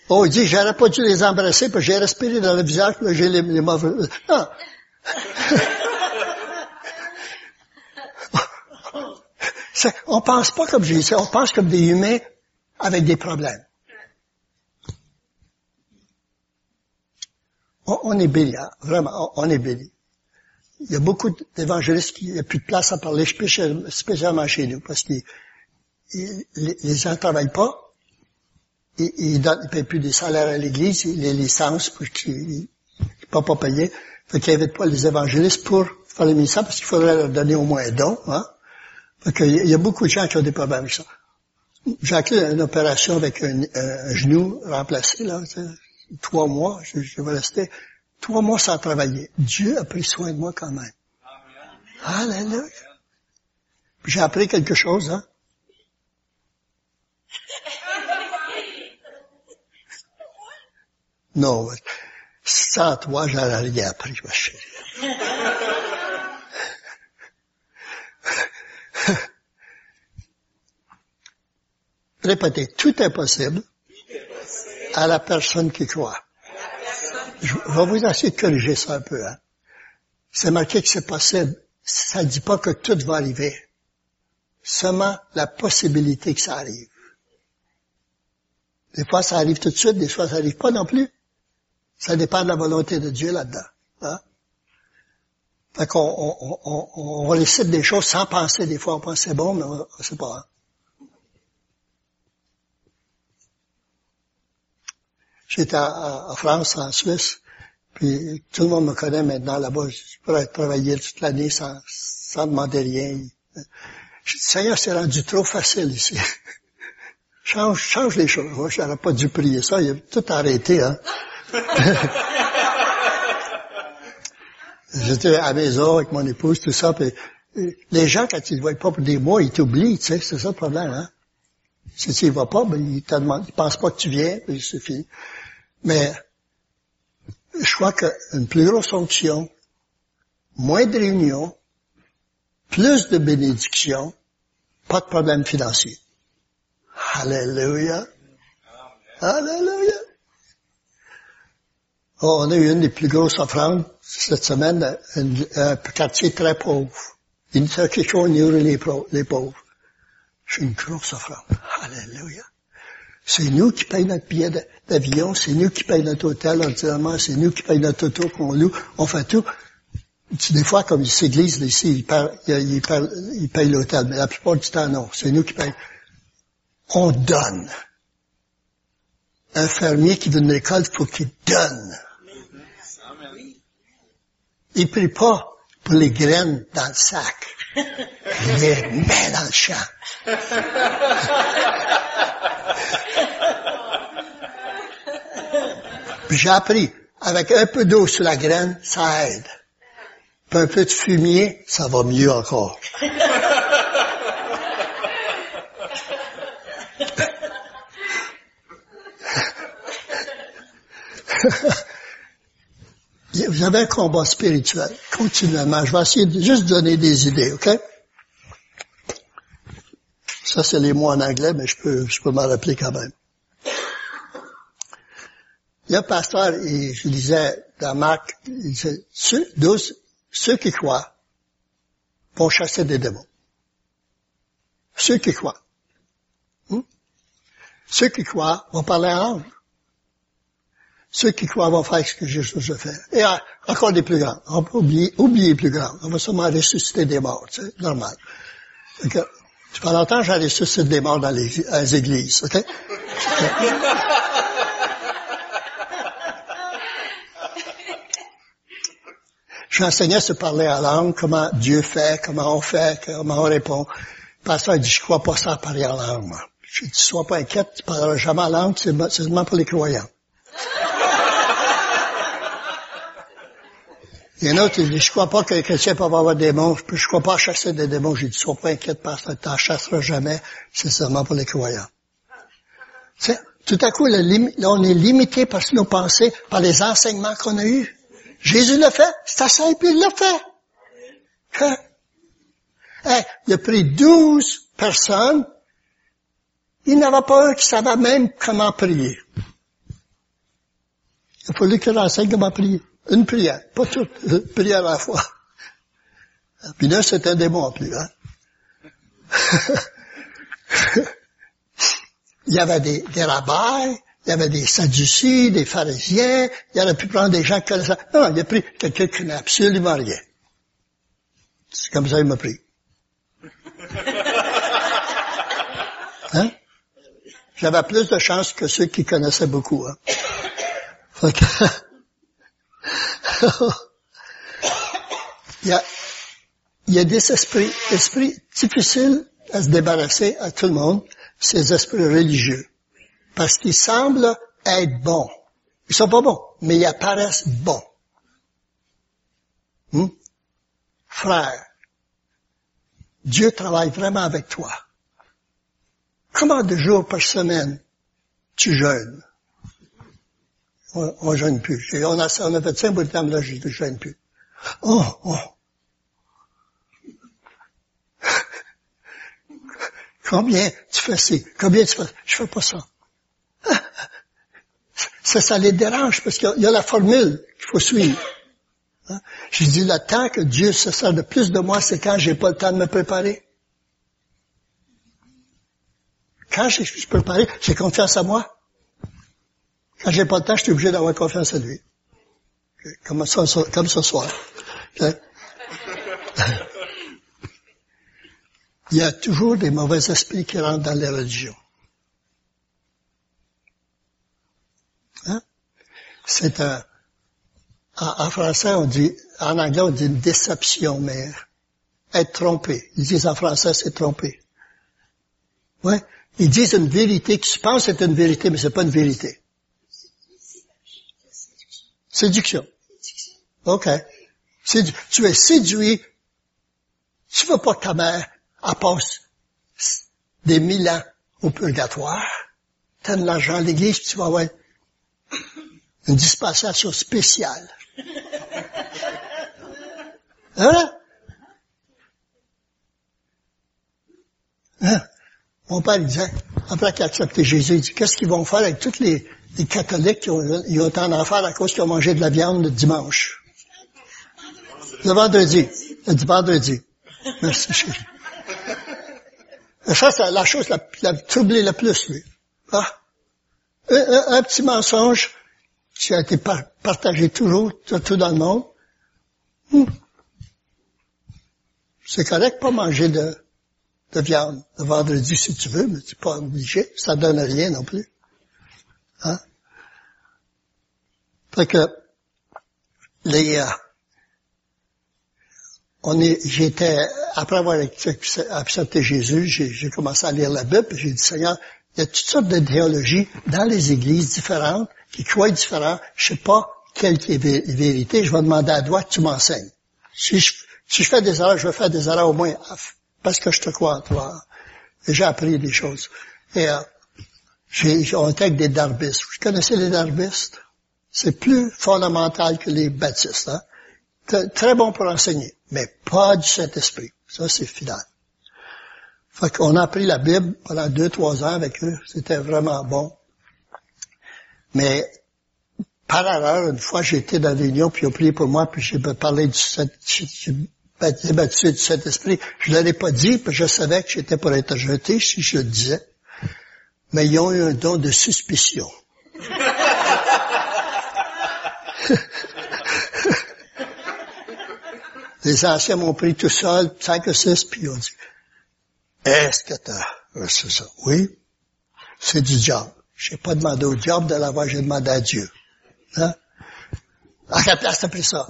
Oh, il dit, j'aurais pas dû les embrasser parce que j'ai respiré dans le visage, j'ai les, les mauvais... Non. on pense pas comme Jésus, on pense comme des humains avec des problèmes. On, est béni, hein, vraiment, on, est béni. Il y a beaucoup d'évangélistes qui n'ont plus de place à parler, spécialement chez nous, parce que les, gens ne travaillent pas, ils, ne payent plus des salaires à l'église, les licences pour qu'ils ne peuvent pas payer. Fait qu'ils n'invitent pas les évangélistes pour faire les missions parce qu'il faudrait leur donner au moins un don. Hein? Qu'il y a beaucoup de gens qui ont des problèmes avec ça. J'ai fait une opération avec un, genou remplacé, là, trois mois, je, je, vais rester trois mois sans travailler. Dieu a pris soin de moi quand même. Alléluia. J'ai appris quelque chose, hein. Non, sans toi, j'aurais rien appris, ma chérie. Répétez, tout est possible à la personne qui croit. Je vais vous essayer de corriger ça un peu. Hein. C'est marqué que c'est possible. Ça ne dit pas que tout va arriver. Seulement la possibilité que ça arrive. Des fois, ça arrive tout de suite, des fois, ça n'arrive pas non plus. Ça dépend de la volonté de Dieu là-dedans. Hein? Fait qu'on on, on, on, récite des choses sans penser. Des fois, on pense c'est bon, mais on ne sait pas. Hein? J'étais en France, en Suisse, puis tout le monde me connaît maintenant là-bas. Je pourrais travailler toute l'année sans, sans demander rien. Je dis, Seigneur, c'est rendu trop facile ici. change, change les choses. Moi, j'aurais pas dû prier ça. Il a tout arrêté, hein. J'étais à maison avec mon épouse, tout ça, puis les gens, quand ils ne voient pas pour des mois, ils t'oublient, tu sais, c'est ça le problème, hein. Si tu ne vas pas, ben, ils ils pensent pas que tu viens, puis c'est fini. Mais, je crois qu'une plus grosse fonction, moins de réunions, plus de bénédictions, pas de problème financier. Alléluia. Alléluia. Oh, on a eu une des plus grosses offrandes cette semaine, un, un quartier très pauvre. Il ne sait quelque chose, pauvres. C'est une grosse offrande. Alléluia. C'est nous qui payons notre billet d'avion, c'est nous qui payons notre hôtel entièrement, c'est nous qui payons notre auto qu'on loue, on fait tout. Des fois, comme les églises ici, ils, ils payent l'hôtel, mais la plupart du temps, non. C'est nous qui payons. On donne. Un fermier qui donne l'école, il faut qu'il donne. Il prie pas pour les graines dans le sac. Il les met dans le champ. J'ai appris, avec un peu d'eau sur la graine, ça aide. Puis un peu de fumier, ça va mieux encore. Vous avez un combat spirituel, continuellement. Je vais essayer de juste donner des idées, OK? Ça, c'est les mots en anglais, mais je peux, je peux m'en rappeler quand même. Il un pasteur, et je disais dans Marc, il disait, ceux, ceux qui croient vont chasser des démons. Ceux qui croient. Hmm? Ceux qui croient vont parler en langue. Ceux qui croient vont faire ce que Jésus a fait. Et ah, encore des plus grands. On peut oublier, oublier les plus grands. On va seulement ressusciter des morts, c'est normal. Okay. Pendant longtemps, j'ai ressuscité des morts dans les, les églises? J'enseignais à se parler à langue, comment Dieu fait, comment on fait, comment on répond. Le pasteur dit, je crois pas ça à parler en langue, moi. Je dis, sois pas inquiète, tu parleras jamais en langue, c'est seulement pour les croyants. Il y en a qui disent, je crois pas que les chrétiens peuvent avoir des démons, je crois pas à chasser des démons. J'ai dit, sois pas inquiète, parce que t'en chasseras jamais, c'est seulement pour les croyants. sais, tout à coup, on est limité par nos pensées, par les enseignements qu'on a eus. Jésus l'a fait, c'est simple, il l'a fait. Hein? Hey, il a pris douze personnes, il n'avait pas un qui savait même comment prier. Il a fallu qu'il enseigne comment prier. Une prière, pas toute, une prière à la fois. Puis là, c'est un démon en plus. Hein? il y avait des, des il y avait des sadducis, des pharisiens, il aurait pu prendre des gens qui connaissaient. Non, il a pris quelqu'un qui connaît absolument rien. C'est comme ça qu'il m'a pris. Hein? J'avais plus de chance que ceux qui connaissaient beaucoup. Hein? il, y a, il y a des esprits, esprits difficiles à se débarrasser à tout le monde, ces esprits religieux. Parce qu'ils semblent être bons. Ils sont pas bons, mais ils apparaissent bons. Hmm? Frère, Dieu travaille vraiment avec toi. Comment de jours par semaine tu jeûnes? on, on jeûne plus. On a, fait ça bout de temps, là, je ne jeûne plus. Oh, oh. Combien tu fais ci? Combien tu fais? Je fais pas ça. Ça, ça les dérange parce qu'il y, a la formule qu'il faut suivre. Hein? Je dis, le temps que Dieu se sert de plus de moi, c'est quand j'ai pas le temps de me préparer. Quand je suis préparé, j'ai confiance à moi. Quand j'ai pas le temps, je suis obligé d'avoir confiance en lui. Comme, comme ce soir. Il y a toujours des mauvais esprits qui rentrent dans les religions. C'est un, en, français, on dit, en anglais, on dit une déception, mais être trompé. Ils disent en français, c'est tromper. Ouais. Ils disent une vérité qui se pense être une vérité, mais c'est pas une vérité. Séduction. OK. Tu es séduit. Tu veux pas que ta mère, passe des mille ans au purgatoire. T'as de l'argent à l'église, tu vas avoir une dispensation spéciale. Hein? hein? Mon père disait, après qu'il a accepté Jésus, il qu'est-ce qu'ils vont faire avec tous les, catholiques qui ont, ils ont en enfer à cause qu'ils ont mangé de la viande le dimanche? Le vendredi. Le vendredi. Merci, chérie. Ça, c'est la chose la, la troublée le plus, lui. Ah. Un, petit mensonge qui a été partagé toujours, tout dans le monde. C'est correct pas manger de, de viande le vendredi si tu veux, mais tu n'es pas obligé. Ça donne rien non plus. Hein? Fait que les, euh, on est, j'étais, après avoir accepté Jésus, j'ai commencé à lire la Bible, j'ai dit, Seigneur, il y a toutes sortes de théologies dans les églises différentes, qui croient différents. Je sais pas quelle est vérité. Je vais demander à toi tu m'enseignes. Si je, fais des erreurs, je vais faire des erreurs au moins parce que je te crois, toi. Et j'ai appris des choses. Et euh, on était avec des darbistes. Vous connaissez les darbistes? C'est plus fondamental que les baptistes. Hein? Très bon pour enseigner, mais pas du Saint-Esprit. Ça, c'est final. Fait qu'on a appris la Bible pendant deux, trois ans avec eux. C'était vraiment bon. Mais, par erreur, une fois, j'étais dans réunion, puis ils ont prié pour moi, puis j'ai parlé du baptisé du Saint-Esprit. Je ne l'avais pas dit, puis je savais que j'étais pour être jeté si je le disais. Mais ils ont eu un don de suspicion. Les anciens m'ont pris tout seul, cinq ou six, puis ils ont dit, est-ce que tu as reçu ça? Oui. C'est du diable. Je n'ai pas demandé au diable de l'avoir, j'ai demandé à Dieu. Hein? À quelle place t'as pris ça?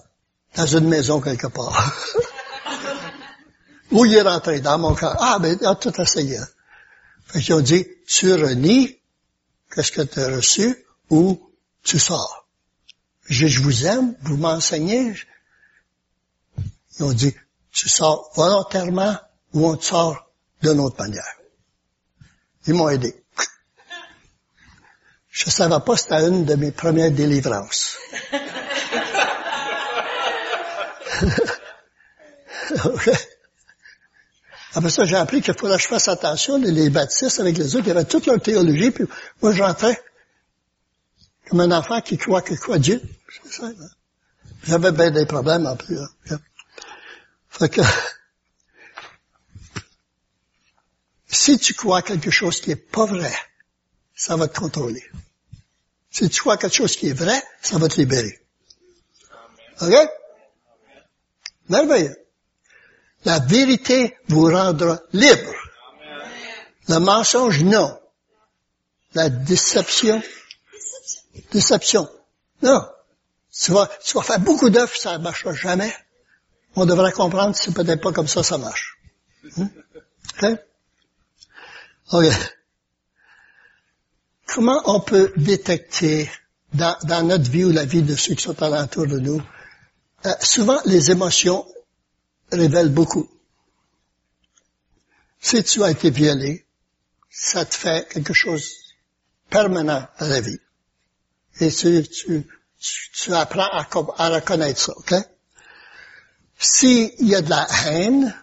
Dans une maison quelque part. Où il est rentré? Dans mon cœur. Ah, ben, il a tout essayé. Fait qu'ils ont dit, tu renies qu'est-ce que tu as reçu ou tu sors. Je, je vous aime, vous m'enseignez. Ils ont dit, tu sors volontairement ou on te sort d'une autre manière. Ils m'ont aidé. Je savais pas c'était une de mes premières délivrances. Après ça, j'ai appris qu'il fallait que je fasse attention, les baptistes avec les autres, ils avaient toute leur théologie, puis moi, j'entrais comme un enfant qui croit que croit Dieu. Hein. J'avais bien des problèmes en plus. Hein. Fait que, Si tu crois quelque chose qui est pas vrai, ça va te contrôler. Si tu crois quelque chose qui est vrai, ça va te libérer. OK? Merveilleux. La vérité vous rendra libre. Le mensonge, non. La déception, déception, non. Tu vas, tu vas faire beaucoup d'œufs, ça ne marchera jamais. On devrait comprendre c'est peut-être pas comme ça ça marche. Hmm? OK? OK. Comment on peut détecter dans, notre vie ou la vie de ceux qui sont alentour de nous, euh, souvent les émotions révèlent beaucoup. Si tu as été violé, ça te fait quelque chose permanent dans la vie. Et tu, tu, tu, apprends à, à, reconnaître ça, ok? S'il y a de la haine,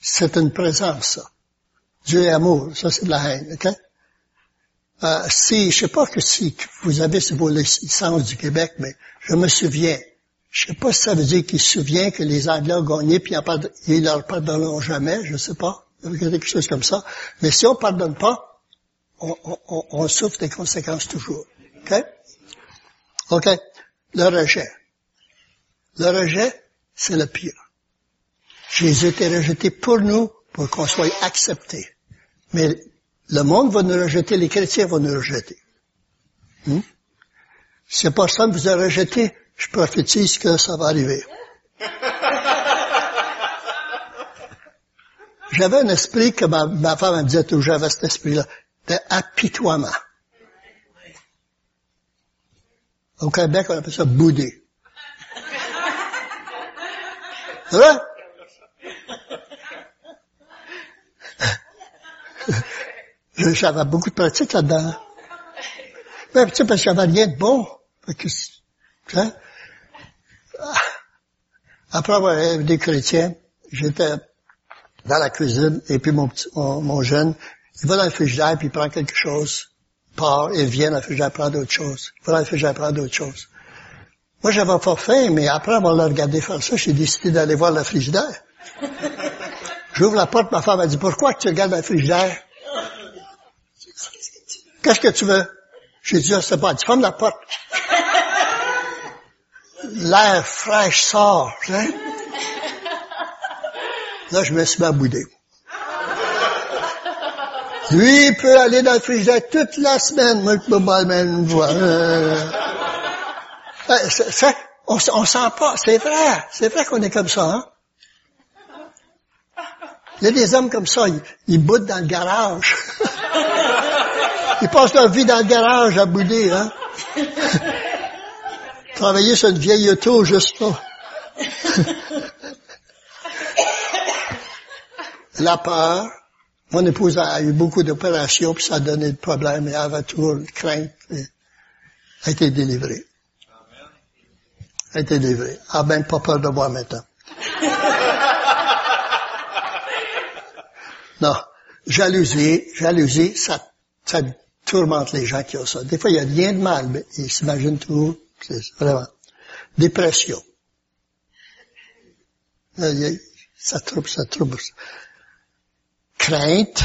c'est une présence, ça. Dieu est amour, ça c'est de la haine, ok? Euh, si, je sais pas que si vous avez vos licences du Québec, mais je me souviens, je sais pas si ça veut dire qu'il se souvient que les Anglais ont gagné puis ils leur pardonneront jamais, je sais pas, quelque chose comme ça. Mais si on pardonne pas, on souffre des conséquences toujours, ok? Ok? Le rejet. Le rejet, c'est le pire. Jésus était rejeté pour nous, pour qu'on soit accepté. Mais le monde va nous rejeter, les chrétiens vont nous rejeter. Hmm? Si personne vous a rejeté, je prophétise que ça va arriver. J'avais un esprit que ma, femme me disait toujours, j'avais cet esprit-là, d'apitoiement. Au Québec, on appelle ça boudé. C'est J'avais beaucoup de pratique là-dedans. Ben, tu sais, parce qu'il n'y avait rien de bon. Que, hein? Après avoir été des chrétiens, j'étais dans la cuisine, et puis mon, petit, mon, jeune, il va dans le frigidaire, puis il prend quelque chose, part, il vient dans le frigidaire, prend d'autres choses. Il va dans le frigidaire, prend d'autres choses. Moi, j'avais pas faim, mais après avoir regardé faire ça, j'ai décidé d'aller voir le frigidaire. J'ouvre la porte, ma femme m'a dit, pourquoi tu regardes le frigidaire? Qu'est-ce que tu veux? J'ai dit, ah, c'est pas, fermes la porte. L'air fraîche sort, sais. Là, je me suis mis à bouder. Lui, il peut aller dans le frigidaire toute la semaine. Moi, je peux pas même voir. Euh, on, on sent pas. C'est vrai. C'est vrai qu'on est comme ça, hein? Il y a des hommes comme ça, ils, ils boudent dans le garage. Ils passent leur vie dans le garage à bouder, hein? Travailler sur une vieille auto, juste là. la peur. Mon épouse a eu beaucoup d'opérations, puis ça a donné des problèmes, et elle avait toujours crainte. Et a été délivrée. Elle a été délivrée. Elle n'a même pas peur de moi maintenant. non. Jalousie, jalousie, ça, ça tourmente les gens qui ont ça. Des fois, il n'y a rien de mal, mais ils s'imaginent tout. C'est vraiment. Dépression. Ça trouble, ça trouble crainte,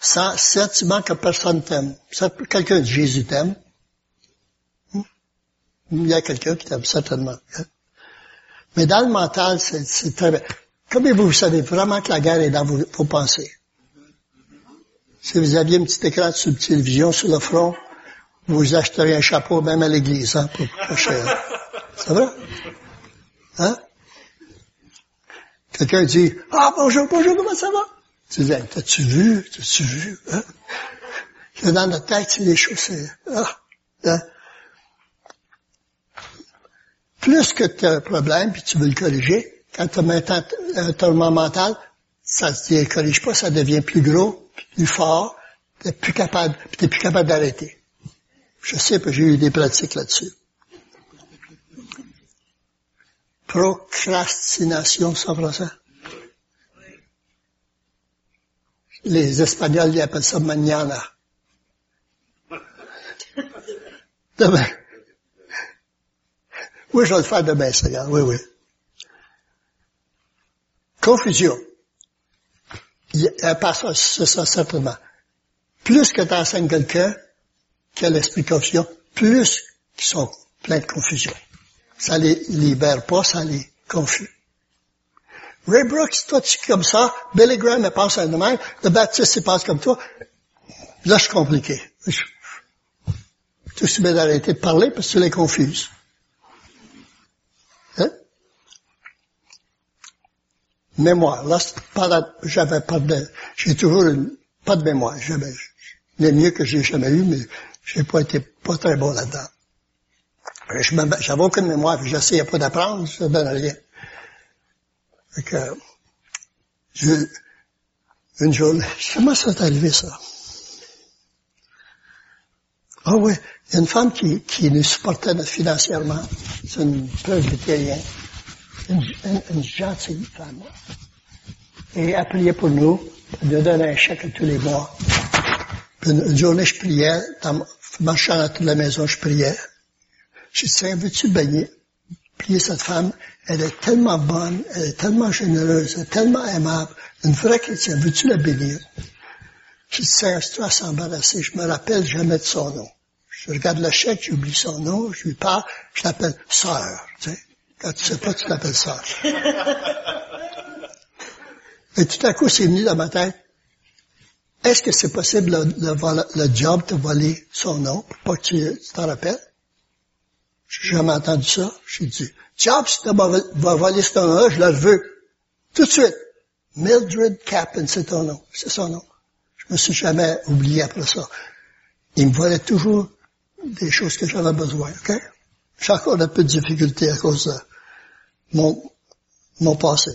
sans sentiment que personne t'aime. Quelqu'un de Jésus t'aime. Hmm? Il y a quelqu'un qui t'aime, certainement. Hein? Mais dans le mental, c'est très bien. Comme vous, savez vraiment que la guerre est dans vos, pensées. Si vous aviez un petit écran de télévision sur le front, vous achèteriez un chapeau même à l'église, hein, pour pas cher. C'est vrai? Hein? Quelqu'un dit, ah, bonjour, bonjour, comment ça va? Tu dis, t'as-tu vu, t'as-tu vu, hein? dans notre tête, des choses, ah, hein? Plus que tu as un problème, puis tu veux le corriger, quand tu as un tourment mental, ça se corrige pas, ça devient plus gros, plus fort, t'es plus capable, t'es plus capable d'arrêter. Je sais que j'ai eu des pratiques là-dessus. Procrastination, ça ça? Les Espagnols, ils appellent ça mañana. Demain. Oui, je vais le faire demain, Seigneur. Oui, oui. Confusion. Il y a un passage c'est ça, certainement. Plus que tu enseignes quelqu'un qui a l'esprit confusion, plus qu'ils sont pleins de confusion ça les libère pas, ça les confie. Ray Brooks, toi tu es comme ça, Billy Graham pense à même, le baptiste il pense comme toi. Là c'est compliqué. Tu bien d'arrêter de parler parce que tu les confuses. Mémoire. Là, j'avais pas de, j'ai toujours pas de mémoire. J'avais, le mieux que j'ai jamais eu, mais j'ai pas été pas très bon là-dedans. J'avais aucune mémoire, puis j'essayais pas d'apprendre, ça donne rien. Fait que, je, une journée, comment ça t'est arrivé ça? Ah oui, il y a une femme qui, qui nous supportait financièrement. C'est une preuve rien. Une, une, gentille femme. Et elle priait pour nous, elle nous donnait un chèque tous les mois. Puis une, journée, je priais, dans, marchant à toute la maison, je priais. J'ai dit, veux-tu baigner? Prier cette femme, elle est tellement bonne, elle est tellement généreuse, elle est tellement aimable, une vraie chrétienne, veux-tu la bénir? J'ai dit, Seigneur, si tu vas s'embarrasser, je me rappelle jamais de son nom. Je regarde le chèque, j'oublie son nom, je lui parle, je l'appelle sœur, tu sais. Quand tu sais pas, tu l'appelles sœur. Et tout à coup, c'est venu dans ma tête. est-ce que c'est possible le, job de voler son nom pour pas que tu t'en rappelles? J'ai jamais entendu ça. J'ai dit, job, si tu vas voler son nom, je le veux. Tout de suite. Mildred Capin, c'est ton nom. C'est son nom. Je me suis jamais oublié après ça. Il me volait toujours des choses que j'avais besoin, ok? J'ai encore un peu de difficulté à cause de mon, mon passé.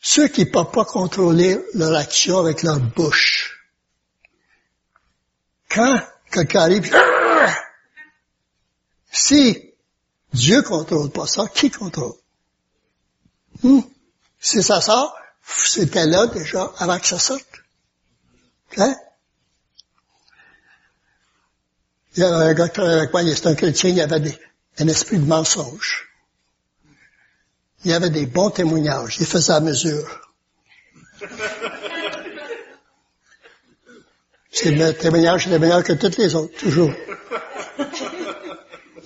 Ceux qui ne peuvent pas contrôler leur action avec leur bouche. Quand quelqu'un arrive, si Dieu contrôle pas ça, qui contrôle? Hmm? Si ça sort, c'était là déjà avant que ça sorte. Hein? Il y a un gars qui avec moi, c'est un chrétien, il avait un esprit de mensonge. Il y avait des bons témoignages, il faisait à mesure. C'est le témoignage était meilleur que tous les autres, toujours.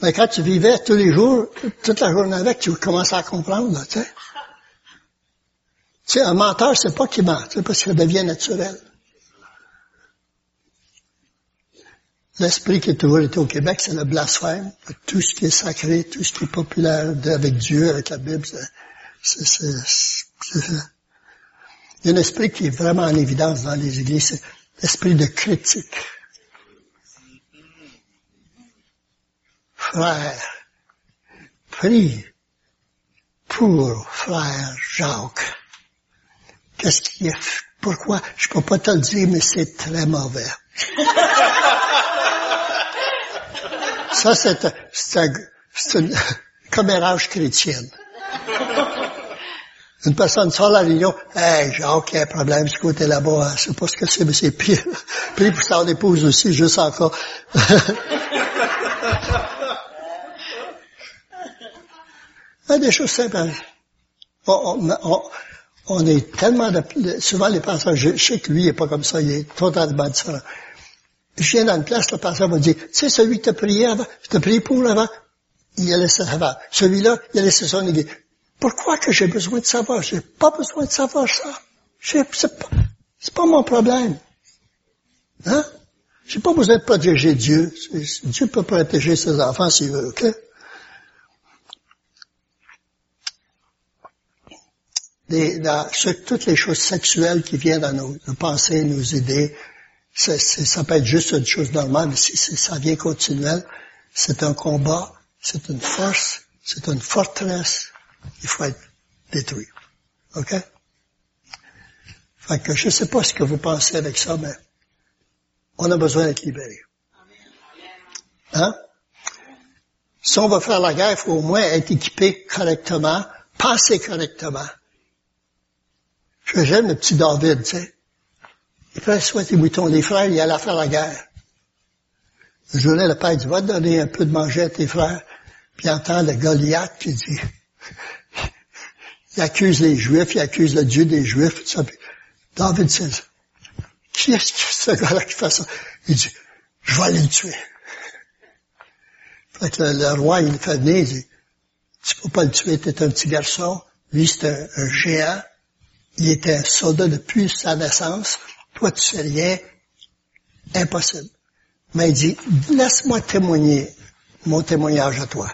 Mais quand tu vivais tous les jours, toute la journée avec, tu commençais à comprendre, tu sais. Tu sais, un menteur, c'est pas qu'il ment, c'est parce qu'il devient naturel. L'esprit qui est toujours été au Québec, c'est le blasphème. Tout ce qui est sacré, tout ce qui est populaire avec Dieu, avec la Bible, c'est, c'est, Il y a un esprit qui est vraiment en évidence dans les églises, c'est l'esprit de critique. Frère, prie pour frère Jacques. Qu'est-ce qui est, pourquoi? Je peux pas te le dire, mais c'est très mauvais. Ça, c'est, c'est une commérage chrétienne. Une personne sort la réunion, hey, j'ai aucun problème ce côté là-bas, je sais pas ce que c'est, mais c'est pire. Puis pour son épouse aussi, juste encore. Il des choses simples. Hein. On, on, on est tellement de, souvent les penseurs, je, sais que lui, il n'est pas comme ça, il est totalement différent. Je viens dans une place, le pasteur va dire, tu sais, celui qui t'a prié avant, t'a prié pour avant, il a laissé avant. Celui-là, il a laissé son église. Pourquoi que j'ai besoin de savoir? J'ai pas besoin de savoir ça. C'est pas, pas mon problème. Hein? J'ai pas besoin de protéger Dieu. Dieu peut protéger ses enfants s'il veut, ok? dans, toutes les choses sexuelles qui viennent à nos, nos pensées, nos idées, ça peut être juste une chose normale, mais si, ça vient continuel, c'est un combat, c'est une force, c'est une forteresse. Il faut être détruit. OK? Fait que je sais pas ce que vous pensez avec ça, mais on a besoin d'être libéré. Hein? Si on va faire la guerre, il faut au moins être équipé correctement, penser correctement. J'aime le petit David, tu sais. Il fait soit des moutons. Les frères, il allait faire la guerre. Le jour-là, le père dit, va donner un peu de manger à tes frères. Puis il entend le Goliath qui dit, il accuse les Juifs, il accuse le Dieu des Juifs. David dit, qui est-ce que ce gars-là qui fait ça? Il dit, je vais aller le tuer. Fait que le, roi, il le fait venir, il dit, tu peux pas le tuer, t'es un petit garçon. Lui, c'est un géant il était un soldat depuis sa naissance. Toi, tu sais rien. Impossible. Mais il dit, laisse-moi témoigner mon témoignage à toi.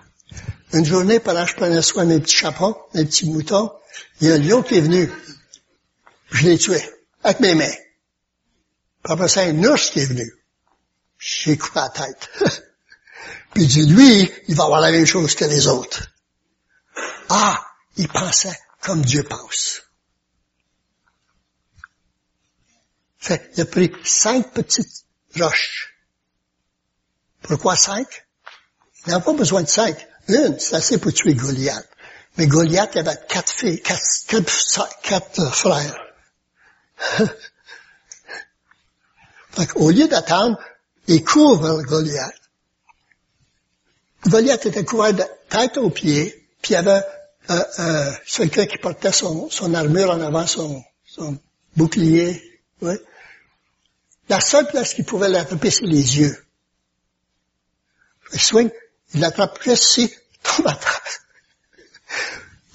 Une journée, pendant que je prenais soin de mes petits chapeaux, mes petits moutons, il y a un lion qui est venu. Je l'ai tué. Avec mes mains. Puis après ça, un ours qui est venu. J'ai coupé la tête. Puis il dit, lui, il va avoir la même chose que les autres. Ah, il pensait comme Dieu pense. Il a pris cinq petites roches. Pourquoi cinq? Il n'a pas besoin de cinq. Une, c'est assez pour tuer Goliath. Mais Goliath avait quatre filles, quatre, quatre frères. fait au lieu d'attendre, il court vers Goliath. Goliath était couvert de tête aux pieds, puis il y avait euh, euh, quelqu'un qui portait son, armure en avant, son, son bouclier. Ouais. La seule place qu'il pouvait l'attraper, c'est les yeux. Il swing, il l'attrape juste ici, tombe à terre.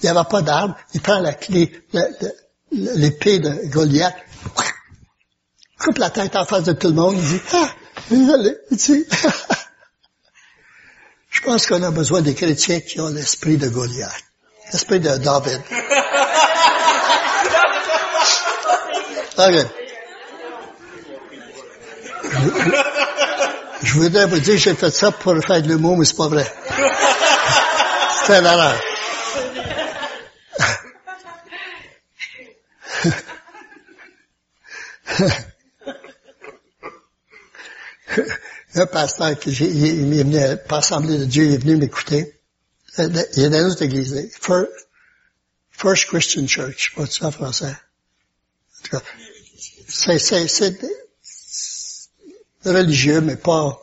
Il n'y avait pas d'arbre, il prend la clé, l'épée de Goliath, coupe la tête en face de tout le monde, il dit, ah, désolé, ici. Je pense qu'on a besoin des chrétiens qui ont l'esprit de Goliath, l'esprit de David. Okay. Je voudrais vous dire, j'ai fait ça pour faire de l'humour, mais c'est pas vrai. C'est un erreur. un pasteur qui il, il est venu, pas assemblée de Dieu, il est venu m'écouter. Il a une autre église, First, First Christian Church, pas ça en français. En tout cas, c'est, c'est, c'est religieux, mais pas,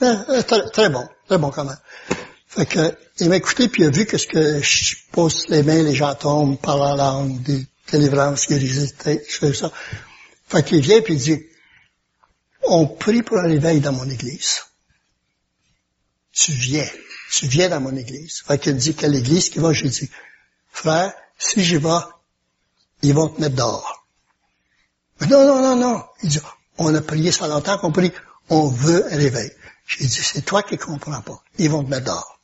ben, euh, très, bon, très bon quand même. Fait que, il m'a écouté puis il a vu que ce que je pose les mains, les gens tombent, par la langue, des délivrances, guérisées, fais ça. Fait qu'il vient puis il dit, on prie pour un réveil dans mon église. Tu viens. Tu viens dans mon église. Fait qu'il dit, quelle église qui va? J'ai dit, frère, si j'y vais, ils vont te mettre dehors. non, non, non, non. Il dit, on a prié ça longtemps qu'on prie, on veut un réveil. J'ai dit, c'est toi qui comprends pas. Ils vont te mettre dehors.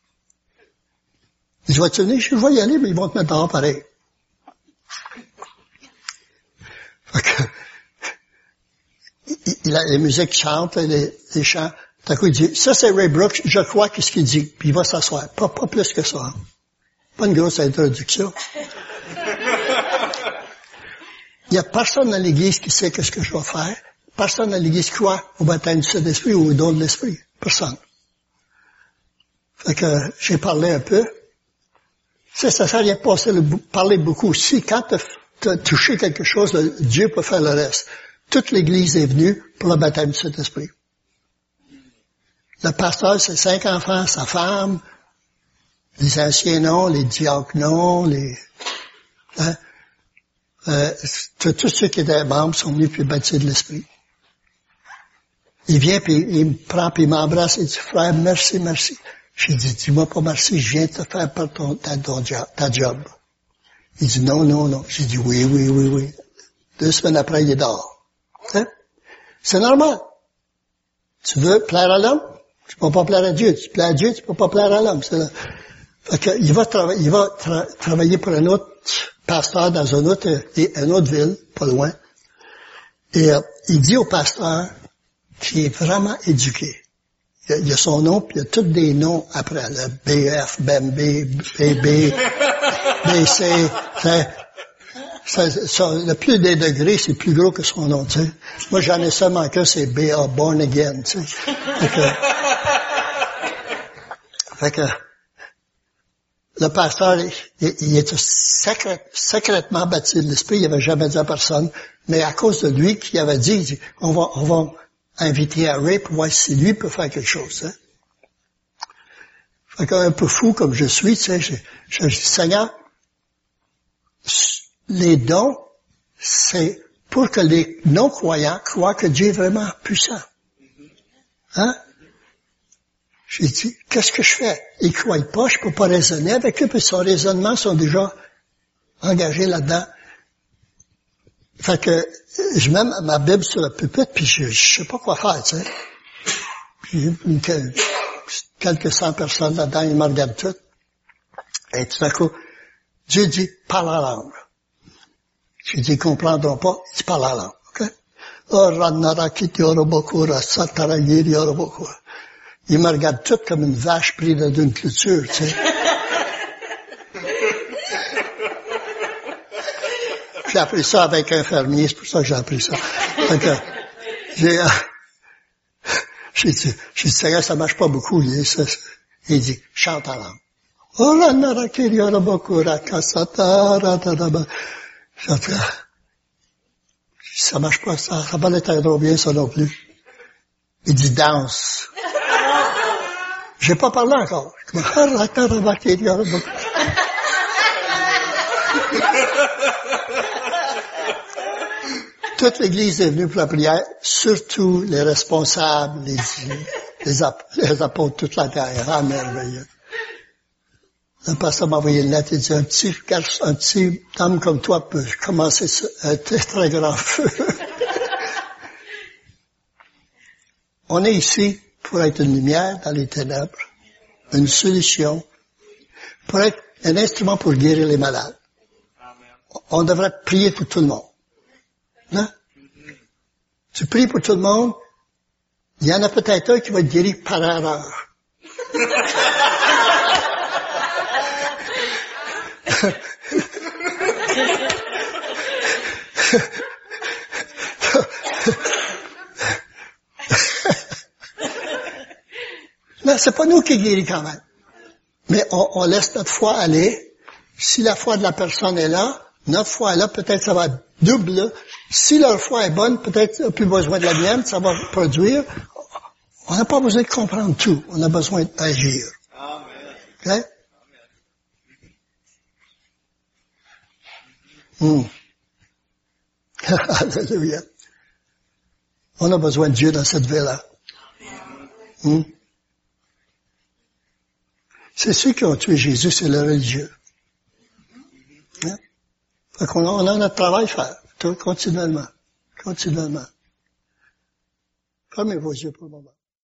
Il dit, vas-tu venir? Je vais y aller, mais ils vont te mettre dehors pareil. Fait que, il a les musiques chantent, les, les chants. D'un coup, il dit, ça c'est Ray Brooks, je crois qu'est-ce qu'il dit. Puis il va s'asseoir. Pas, plus que ça. Pas une grosse introduction. Il n'y a personne dans l'Église qui sait qu'est-ce que je vais faire. Personne dans l'Église croit au baptême du Saint-Esprit ou au don de l'Esprit. Personne. Fait que j'ai parlé un peu. Ça, ça sert à rien de parler beaucoup. Si quand tu as touché quelque chose, Dieu peut faire le reste toute l'Église est venue pour le baptême du Saint-Esprit. Le pasteur, c'est cinq enfants, sa femme, les anciens non, les diacres non, les... Hein, euh, tous ceux qui étaient membres sont venus puis baptiser de l'Esprit. Il vient puis il me prend puis il m'embrasse et dit, frère, merci, merci. J'ai dit, dis-moi pas merci, je viens te faire par ton, ta, ta job. Il dit, non, non, non. J'ai dit, oui, oui, oui, oui. Deux semaines après, il est dehors. Hein? C'est normal. Tu veux plaire à l'homme? Tu peux pas plaire à Dieu. Tu plais à Dieu, tu peux pas plaire à l'homme. il va, il va travailler pour un autre pasteur dans une autre, une autre ville, pas loin. Et euh, il dit au pasteur qui est vraiment éduqué. Il y a, son nom, puis il y a tous des noms après, le BF, BMB, BB, BC le plus des degrés, c'est plus gros que son nom, tu sais. Moi, j'en ai seulement que c'est B.A. Born Again, tu sais. Fait que, fait que le pasteur, il, était secrètement baptisé de l'Esprit, il n'avait jamais dit à personne, mais à cause de lui qui avait dit, on va, on va inviter Harry pour voir si lui peut faire quelque chose. Hein. Fait qu'un peu fou comme je suis, tu sais, je, je, dis, Seigneur, les dons, c'est pour que les non-croyants croient que Dieu est vraiment puissant. Hein? J'ai dit, qu'est-ce que je fais? Ils croient pas, je peux pas raisonner avec eux, puis son raisonnement sont déjà engagés là-dedans. Fait que, je mets ma Bible sur le pupitre, puis je, je sais pas quoi faire, tu sais. Puis, quelques cent personnes là-dedans, ils me regardent toutes. Et tout à coup, Dieu dit, parle la langue. J'ai dit, ils comprendront pas, ils parlent la langue, ok? Oh, ils me regardent tout comme une vache prise dans une clôture, tu sais. J'ai appris ça avec un fermier, c'est pour ça que j'ai appris ça. Donc, j'ai, euh, j'ai dit, j'ai dit, ça marche pas beaucoup, il, ça, il dit, chante en langue. Oh, la narakiri, orobokura, kasata, ça marche pas, ça, ça va trop bien, ça non plus. Il dit danse. J'ai pas parlé encore. Toute l'Église est venue pour la prière, surtout les responsables, les, les, apôtres, toute la terre. Ah, merveilleux. Le pasteur m'a envoyé une lettre, il dit, un petit garçon, un petit homme comme toi peut commencer un très, très grand feu. On est ici pour être une lumière dans les ténèbres, une solution, pour être un instrument pour guérir les malades. On devrait prier pour tout le monde. Hein? Tu pries pour tout le monde, il y en a peut-être un qui va être guéri par erreur. Mais c'est pas nous qui guérit quand même. Mais on, laisse notre foi aller. Si la foi de la personne est là, notre foi est là, peut-être ça va double. Si leur foi est bonne, peut-être plus besoin de la mienne, ça va produire. On n'a pas besoin de comprendre tout. On a besoin d'agir. Amen. Hmm. Alléluia. On a besoin de Dieu dans cette vie-là. Hmm. C'est ceux qui ont tué Jésus, c'est le religieux. Hein? On, a, on a notre travail à faire, continuellement. Continuellement. Fermez vos yeux pour le moment.